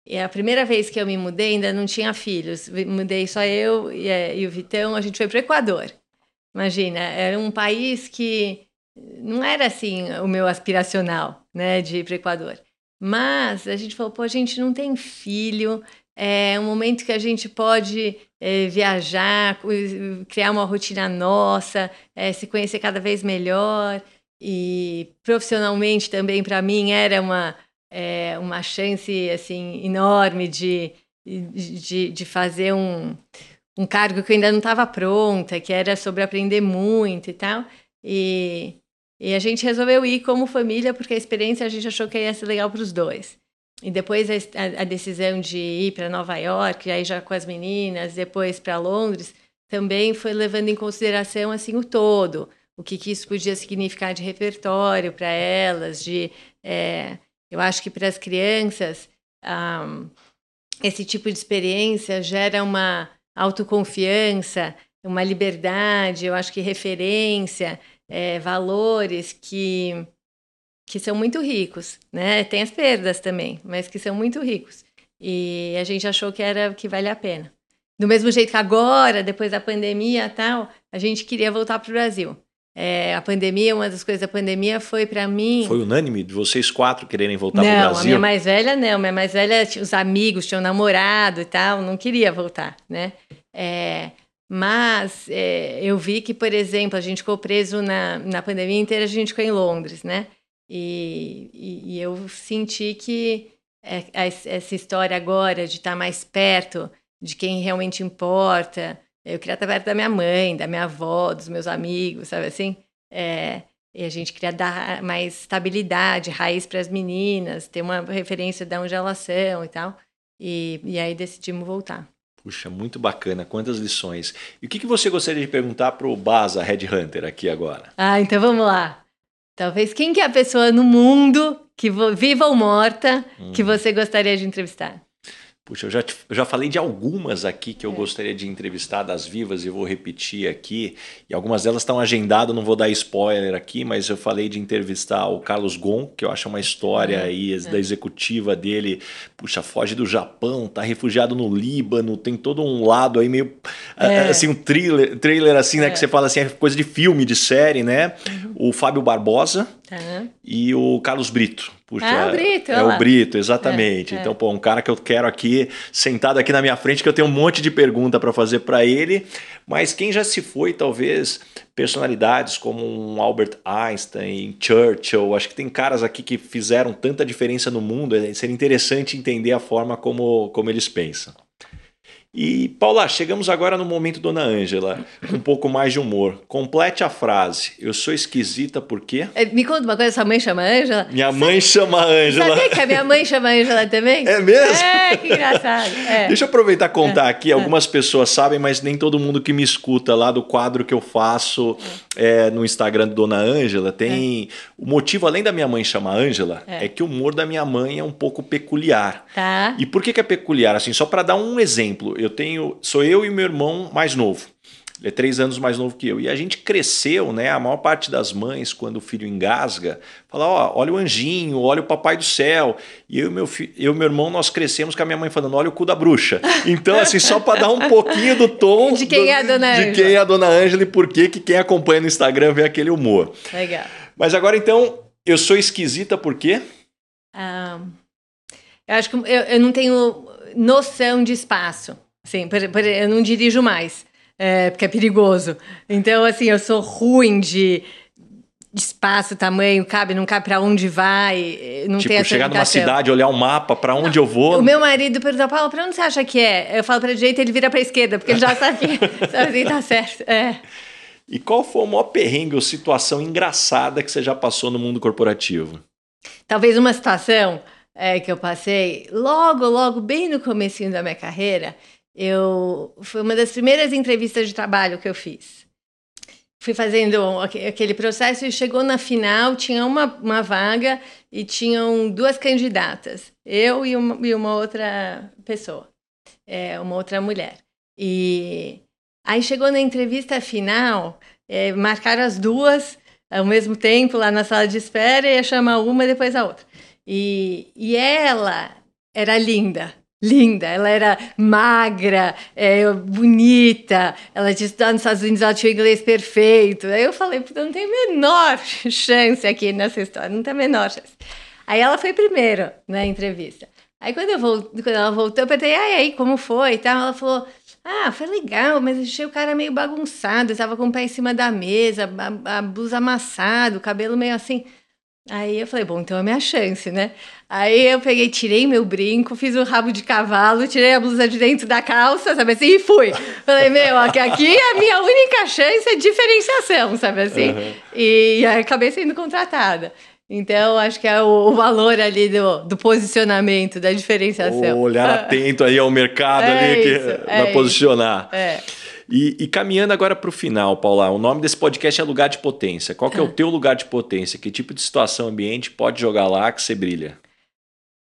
e a primeira vez que eu me mudei, ainda não tinha filhos. Mudei só eu e, eh, e o Vitão, a gente foi para o Equador. Imagina, era um país que não era assim o meu aspiracional, né, de ir para o Equador. Mas a gente falou, pô, a gente não tem filho, é um momento que a gente pode é, viajar, criar uma rotina nossa, é, se conhecer cada vez melhor. E profissionalmente também, para mim, era uma é, uma chance assim enorme de, de, de fazer um, um cargo que eu ainda não estava pronta, que era sobre aprender muito e tal. E, e a gente resolveu ir como família, porque a experiência a gente achou que ia ser legal para os dois. E depois a, a, decisão de ir para Nova York, aí já com as meninas, depois para Londres, também foi levando em consideração assim o todo, o que, que isso podia significar de repertório para elas, de é, eu acho que para as crianças, um, esse tipo de experiência gera uma autoconfiança, uma liberdade, eu acho que referência, é, valores que, que são muito ricos, né? Tem as perdas também, mas que são muito ricos. E a gente achou que era que vale a pena. Do mesmo jeito que agora, depois da pandemia tal, a gente queria voltar para o Brasil. É, a pandemia, uma das coisas da pandemia foi para mim. Foi unânime de vocês quatro quererem voltar para o Brasil? Não, a minha mais velha não. Minha mais velha, os amigos tinham namorado e tal, não queria voltar, né? É, mas é, eu vi que, por exemplo, a gente ficou preso na, na pandemia inteira, a gente ficou em Londres, né? E, e, e eu senti que é, essa história agora de estar mais perto de quem realmente importa, eu queria estar perto da minha mãe, da minha avó, dos meus amigos, sabe assim? É, e a gente queria dar mais estabilidade, raiz para as meninas, ter uma referência de onde elas são e tal. E, e aí decidimos voltar. Puxa, muito bacana, quantas lições. E o que, que você gostaria de perguntar para o Baza Red Hunter aqui agora? Ah, então vamos lá. Talvez quem que é a pessoa no mundo, que viva ou morta, hum. que você gostaria de entrevistar? Puxa, eu já, eu já falei de algumas aqui que eu é. gostaria de entrevistar das vivas e vou repetir aqui. E algumas delas estão agendadas, não vou dar spoiler aqui, mas eu falei de entrevistar o Carlos Gon, que eu acho uma história é. aí é. da executiva dele. Puxa, foge do Japão, tá refugiado no Líbano, tem todo um lado aí meio é. assim, um thriller, trailer assim, né? Que é. você fala assim, é coisa de filme, de série, né? Uhum. O Fábio Barbosa uhum. e o Carlos Brito. Puxa, ah, o Brito. É, o Brito, exatamente. É, é. Então, pô, um cara que eu quero aqui, sentado aqui na minha frente, que eu tenho um monte de pergunta para fazer para ele. Mas quem já se foi, talvez, personalidades como um Albert Einstein, Churchill, acho que tem caras aqui que fizeram tanta diferença no mundo, é, seria interessante entender a forma como, como eles pensam. E, Paula, chegamos agora no momento Dona Ângela, um pouco mais de humor. Complete a frase. Eu sou esquisita por quê? É, me conta uma coisa, sua mãe chama Ângela? Minha mãe chama Ângela. Sabia que a minha mãe chama Ângela também? É mesmo? É, que engraçado. É. Deixa eu aproveitar e contar é. aqui. Algumas pessoas sabem, mas nem todo mundo que me escuta lá do quadro que eu faço é, no Instagram do Dona Ângela. Tem... O motivo, além da minha mãe chamar Ângela, é. que o humor da minha mãe é um pouco peculiar. Tá. E por que, que é peculiar? Assim, só para dar um exemplo. Eu eu tenho. Sou eu e meu irmão mais novo. Ele é três anos mais novo que eu. E a gente cresceu, né? A maior parte das mães, quando o filho engasga, fala: ó, olha o anjinho, olha o papai do céu. E eu e meu, eu e meu irmão, nós crescemos com a minha mãe falando: olha o cu da bruxa. Então, assim, só para dar um pouquinho do tom. De quem do, é a dona Ângela. De quem é a dona Ângela e por que quem acompanha no Instagram vê aquele humor. Legal. Mas agora, então, eu sou esquisita por quê? Um, eu acho que eu, eu não tenho noção de espaço. Sim, por, por, eu não dirijo mais, é, porque é perigoso. Então, assim, eu sou ruim de espaço, tamanho, cabe, não cabe para onde vai, não tipo, tem essa chegar numa cidade, olhar o um mapa, para onde não, eu vou. O meu marido pergunta, Paulo, para onde você acha que é? Eu falo para direita, ele vira para esquerda, porque ele já sabe que sabe assim, tá certo. É. E qual foi o maior perrengue ou situação engraçada que você já passou no mundo corporativo? Talvez uma situação é, que eu passei, logo, logo, bem no comecinho da minha carreira, eu foi uma das primeiras entrevistas de trabalho que eu fiz. Fui fazendo aquele processo e chegou na final, tinha uma, uma vaga e tinham duas candidatas, eu e uma, e uma outra pessoa, é, uma outra mulher. E aí chegou na entrevista final, é, marcaram as duas ao mesmo tempo lá na sala de espera e ia chamar uma depois a outra. E, e ela era linda, linda. Ela era magra, é, bonita. Ela tinha estudado nos Estados Unidos, ela tinha inglês perfeito. Aí eu falei, não tem a menor chance aqui nessa história, não tem a menor chance. Aí ela foi primeiro na entrevista. Aí quando, eu quando ela voltou, eu perguntei, aí, como foi? E tal. Ela falou, ah, foi legal, mas achei o cara meio bagunçado, estava com o pé em cima da mesa, a, a blusa amassada, o cabelo meio assim. Aí eu falei, bom, então é a minha chance, né? Aí eu peguei, tirei meu brinco, fiz o rabo de cavalo, tirei a blusa de dentro da calça, sabe assim, e fui. Falei, meu, aqui, aqui é a minha única chance é diferenciação, sabe assim? Uhum. E, e aí acabei sendo contratada. Então, acho que é o, o valor ali do, do, posicionamento, da diferenciação. O olhar atento aí ao mercado é ali isso, que é vai posicionar. É. E, e, caminhando agora para o final, Paula, o nome desse podcast é Lugar de Potência. Qual que é o ah. teu lugar de potência? Que tipo de situação ambiente pode jogar lá que você brilha?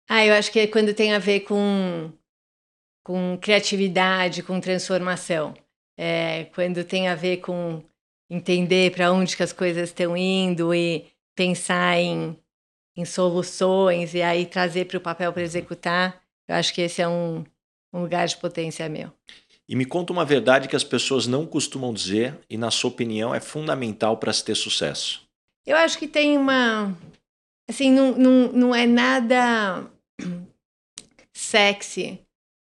Ah, eu acho que é quando tem a ver com, com criatividade, com transformação. É, quando tem a ver com entender para onde que as coisas estão indo e pensar em, em soluções e aí trazer para o papel para executar, eu acho que esse é um, um lugar de potência meu. E me conta uma verdade que as pessoas não costumam dizer e, na sua opinião, é fundamental para se ter sucesso. Eu acho que tem uma. Assim, não, não, não é nada sexy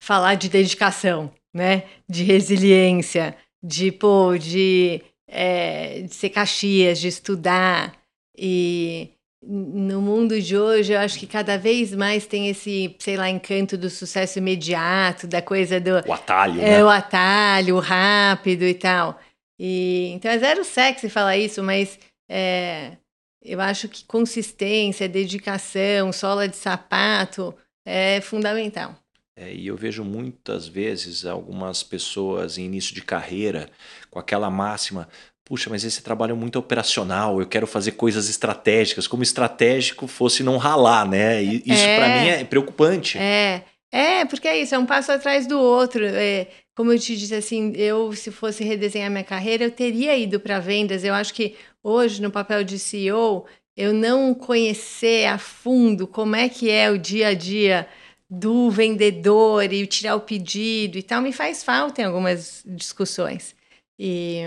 falar de dedicação, né? De resiliência, de, pô, de, é, de ser Caxias, de estudar. E no mundo de hoje, eu acho que cada vez mais tem esse, sei lá, encanto do sucesso imediato, da coisa do. O atalho. É, né? o atalho, o rápido e tal. E, então é zero sexy falar isso, mas é, eu acho que consistência, dedicação, sola de sapato é fundamental. É, e eu vejo muitas vezes algumas pessoas em início de carreira com aquela máxima: puxa, mas esse trabalho é muito operacional, eu quero fazer coisas estratégicas, como estratégico fosse não ralar, né? E isso é, para mim é preocupante. É, é, porque é isso, é um passo atrás do outro. É, como eu te disse, assim, eu, se fosse redesenhar minha carreira, eu teria ido para vendas. Eu acho que hoje, no papel de CEO, eu não conhecer a fundo como é que é o dia a dia do vendedor e tirar o pedido e tal, me faz falta em algumas discussões. E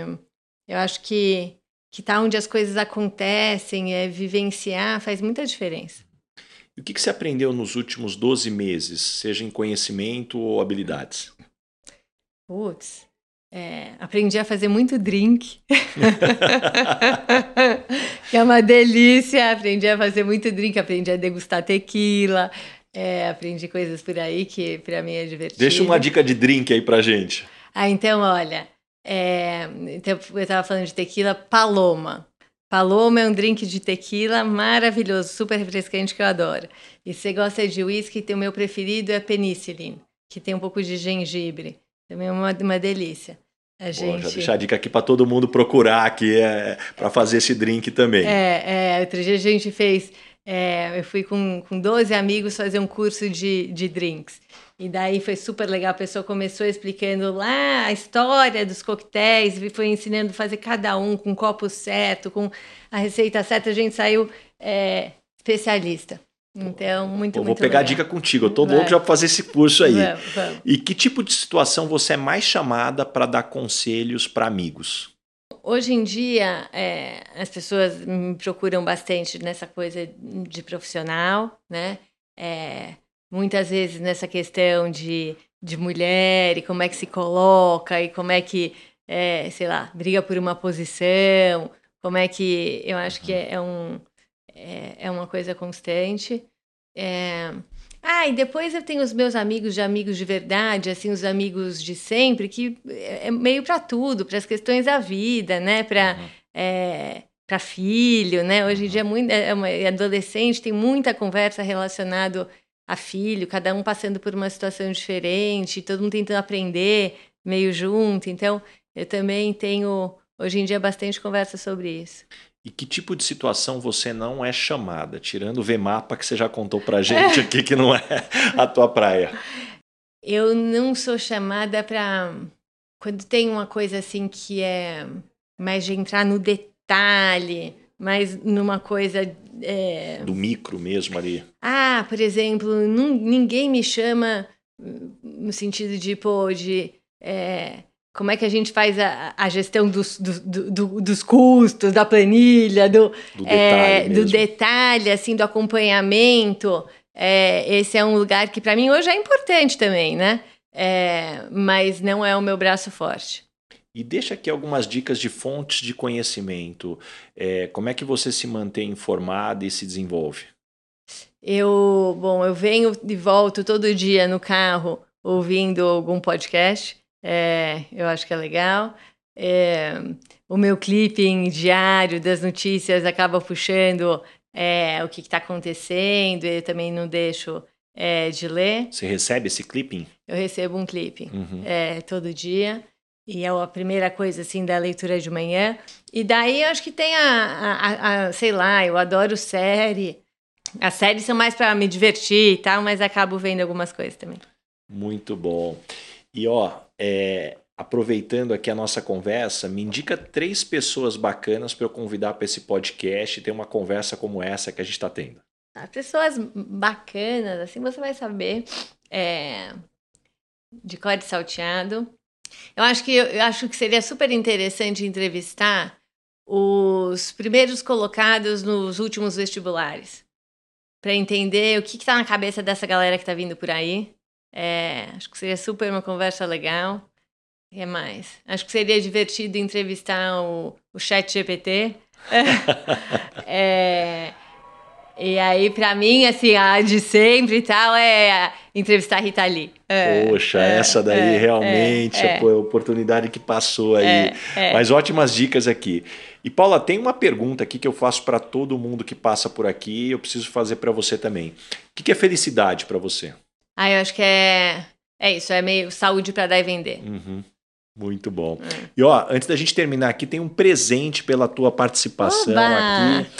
eu acho que que tá onde as coisas acontecem, é vivenciar, faz muita diferença. E o que, que você aprendeu nos últimos 12 meses, seja em conhecimento ou habilidades? Putz, é, aprendi a fazer muito drink. que é uma delícia. Aprendi a fazer muito drink, aprendi a degustar tequila. É, aprendi coisas por aí que para mim é divertido. Deixa uma dica de drink aí pra gente. Ah, então, olha, é, então eu estava falando de tequila Paloma. Paloma é um drink de tequila maravilhoso, super refrescante que eu adoro. E se você gosta de whisky, o meu preferido é penicillin, que tem um pouco de gengibre. Também é uma, uma delícia. A gente... deixar a dica aqui para todo mundo procurar aqui é, para fazer esse drink também. É, é, outro dia a gente fez, é, eu fui com, com 12 amigos fazer um curso de, de drinks. E daí foi super legal. A pessoa começou explicando lá a história dos coquetéis, e foi ensinando a fazer cada um com o copo certo, com a receita certa. A gente saiu é, especialista. Então, muito, Pô, muito Vou pegar legal. a dica contigo. Eu tô Vai. louco já para fazer esse curso aí. Vamos, vamos. E que tipo de situação você é mais chamada para dar conselhos para amigos? Hoje em dia, é, as pessoas me procuram bastante nessa coisa de profissional, né? É, muitas vezes nessa questão de, de mulher e como é que se coloca e como é que, é, sei lá, briga por uma posição, como é que eu acho que é, é um, é, é uma coisa constante. É... Ah, e depois eu tenho os meus amigos de amigos de verdade, assim, os amigos de sempre, que é, é meio para tudo, para as questões da vida, né? Para uhum. é, para filho, né? Hoje em dia, muito, é uma, adolescente tem muita conversa relacionada a filho, cada um passando por uma situação diferente, todo mundo tentando aprender meio junto. Então, eu também tenho, hoje em dia, bastante conversa sobre isso. E que tipo de situação você não é chamada? Tirando o VMAPA que você já contou pra gente aqui, que não é a tua praia. Eu não sou chamada para quando tem uma coisa assim que é mais de entrar no detalhe, mais numa coisa. É... Do micro mesmo ali. Ah, por exemplo, não, ninguém me chama no sentido de, pô, de. É, como é que a gente faz a, a gestão dos, do, do, dos custos, da planilha, do, do, é, detalhe, do detalhe, assim, do acompanhamento. É, esse é um lugar que para mim hoje é importante também, né? É, mas não é o meu braço forte. E deixa aqui algumas dicas de fontes de conhecimento. É, como é que você se mantém informado e se desenvolve? Eu, bom, eu venho e volto todo dia no carro ouvindo algum podcast. É, eu acho que é legal. É, o meu clipping diário das notícias acaba puxando é, o que está acontecendo, eu também não deixo é, de ler. Você recebe esse clipping? Eu recebo um clipping uhum. é, todo dia. E é a primeira coisa, assim, da leitura de manhã. E daí, eu acho que tem a, a, a sei lá, eu adoro série. As séries são mais para me divertir e tal, mas acabo vendo algumas coisas também. Muito bom. E, ó, é, aproveitando aqui a nossa conversa, me indica três pessoas bacanas para eu convidar para esse podcast e ter uma conversa como essa que a gente está tendo. As ah, pessoas bacanas, assim você vai saber é, de código salteado. Eu acho que eu acho que seria super interessante entrevistar os primeiros colocados nos últimos vestibulares para entender o que está na cabeça dessa galera que está vindo por aí. É, acho que seria super uma conversa legal. O que mais? Acho que seria divertido entrevistar o, o Chat GPT. é, e aí, para mim, assim, a de sempre e tal é entrevistar a Rita Lee. É, Poxa, é, essa daí é, realmente é, a oportunidade que passou aí. É, é. Mas ótimas dicas aqui. E Paula, tem uma pergunta aqui que eu faço para todo mundo que passa por aqui, eu preciso fazer para você também. O que é felicidade para você? Ah, eu acho que é é isso, é meio saúde para dar e vender. Uhum. Muito bom. É. E ó, antes da gente terminar aqui, tem um presente pela tua participação Oba! aqui.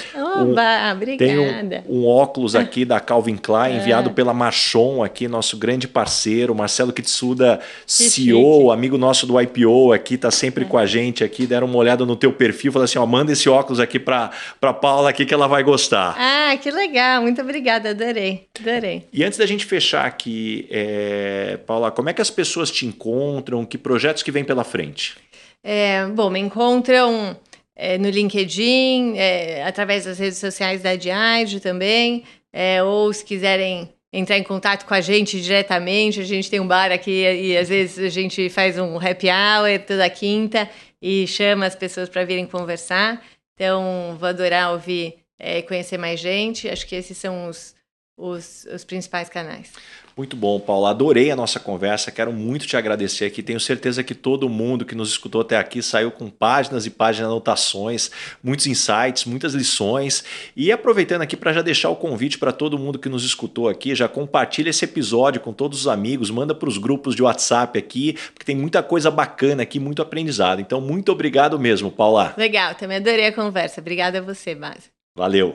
Oba, um, obrigada. Tem um, um, óculos aqui da Calvin Klein, é. enviado pela Machon aqui, nosso grande parceiro, Marcelo Kitsuda, CEO, chique. amigo nosso do IPO aqui, tá sempre com a gente aqui, deram uma olhada no teu perfil, falaram assim, ó, manda esse óculos aqui para para Paula aqui que ela vai gostar. Ah, que legal, muito obrigada, adorei, adorei. E antes da gente fechar aqui, é, Paula, como é que as pessoas te encontram, que projetos que vem pela frente? É, bom, me encontram é, no LinkedIn, é, através das redes sociais da Diage também, é, ou se quiserem entrar em contato com a gente diretamente, a gente tem um bar aqui e às vezes a gente faz um happy hour toda quinta e chama as pessoas para virem conversar. Então, vou adorar ouvir e é, conhecer mais gente. Acho que esses são os, os, os principais canais. Muito bom, Paulo. Adorei a nossa conversa. Quero muito te agradecer aqui. Tenho certeza que todo mundo que nos escutou até aqui saiu com páginas e páginas de anotações, muitos insights, muitas lições. E aproveitando aqui para já deixar o convite para todo mundo que nos escutou aqui, já compartilha esse episódio com todos os amigos, manda para os grupos de WhatsApp aqui, porque tem muita coisa bacana aqui, muito aprendizado. Então, muito obrigado mesmo, Paula. Legal, também adorei a conversa. Obrigada a você, Base. Valeu.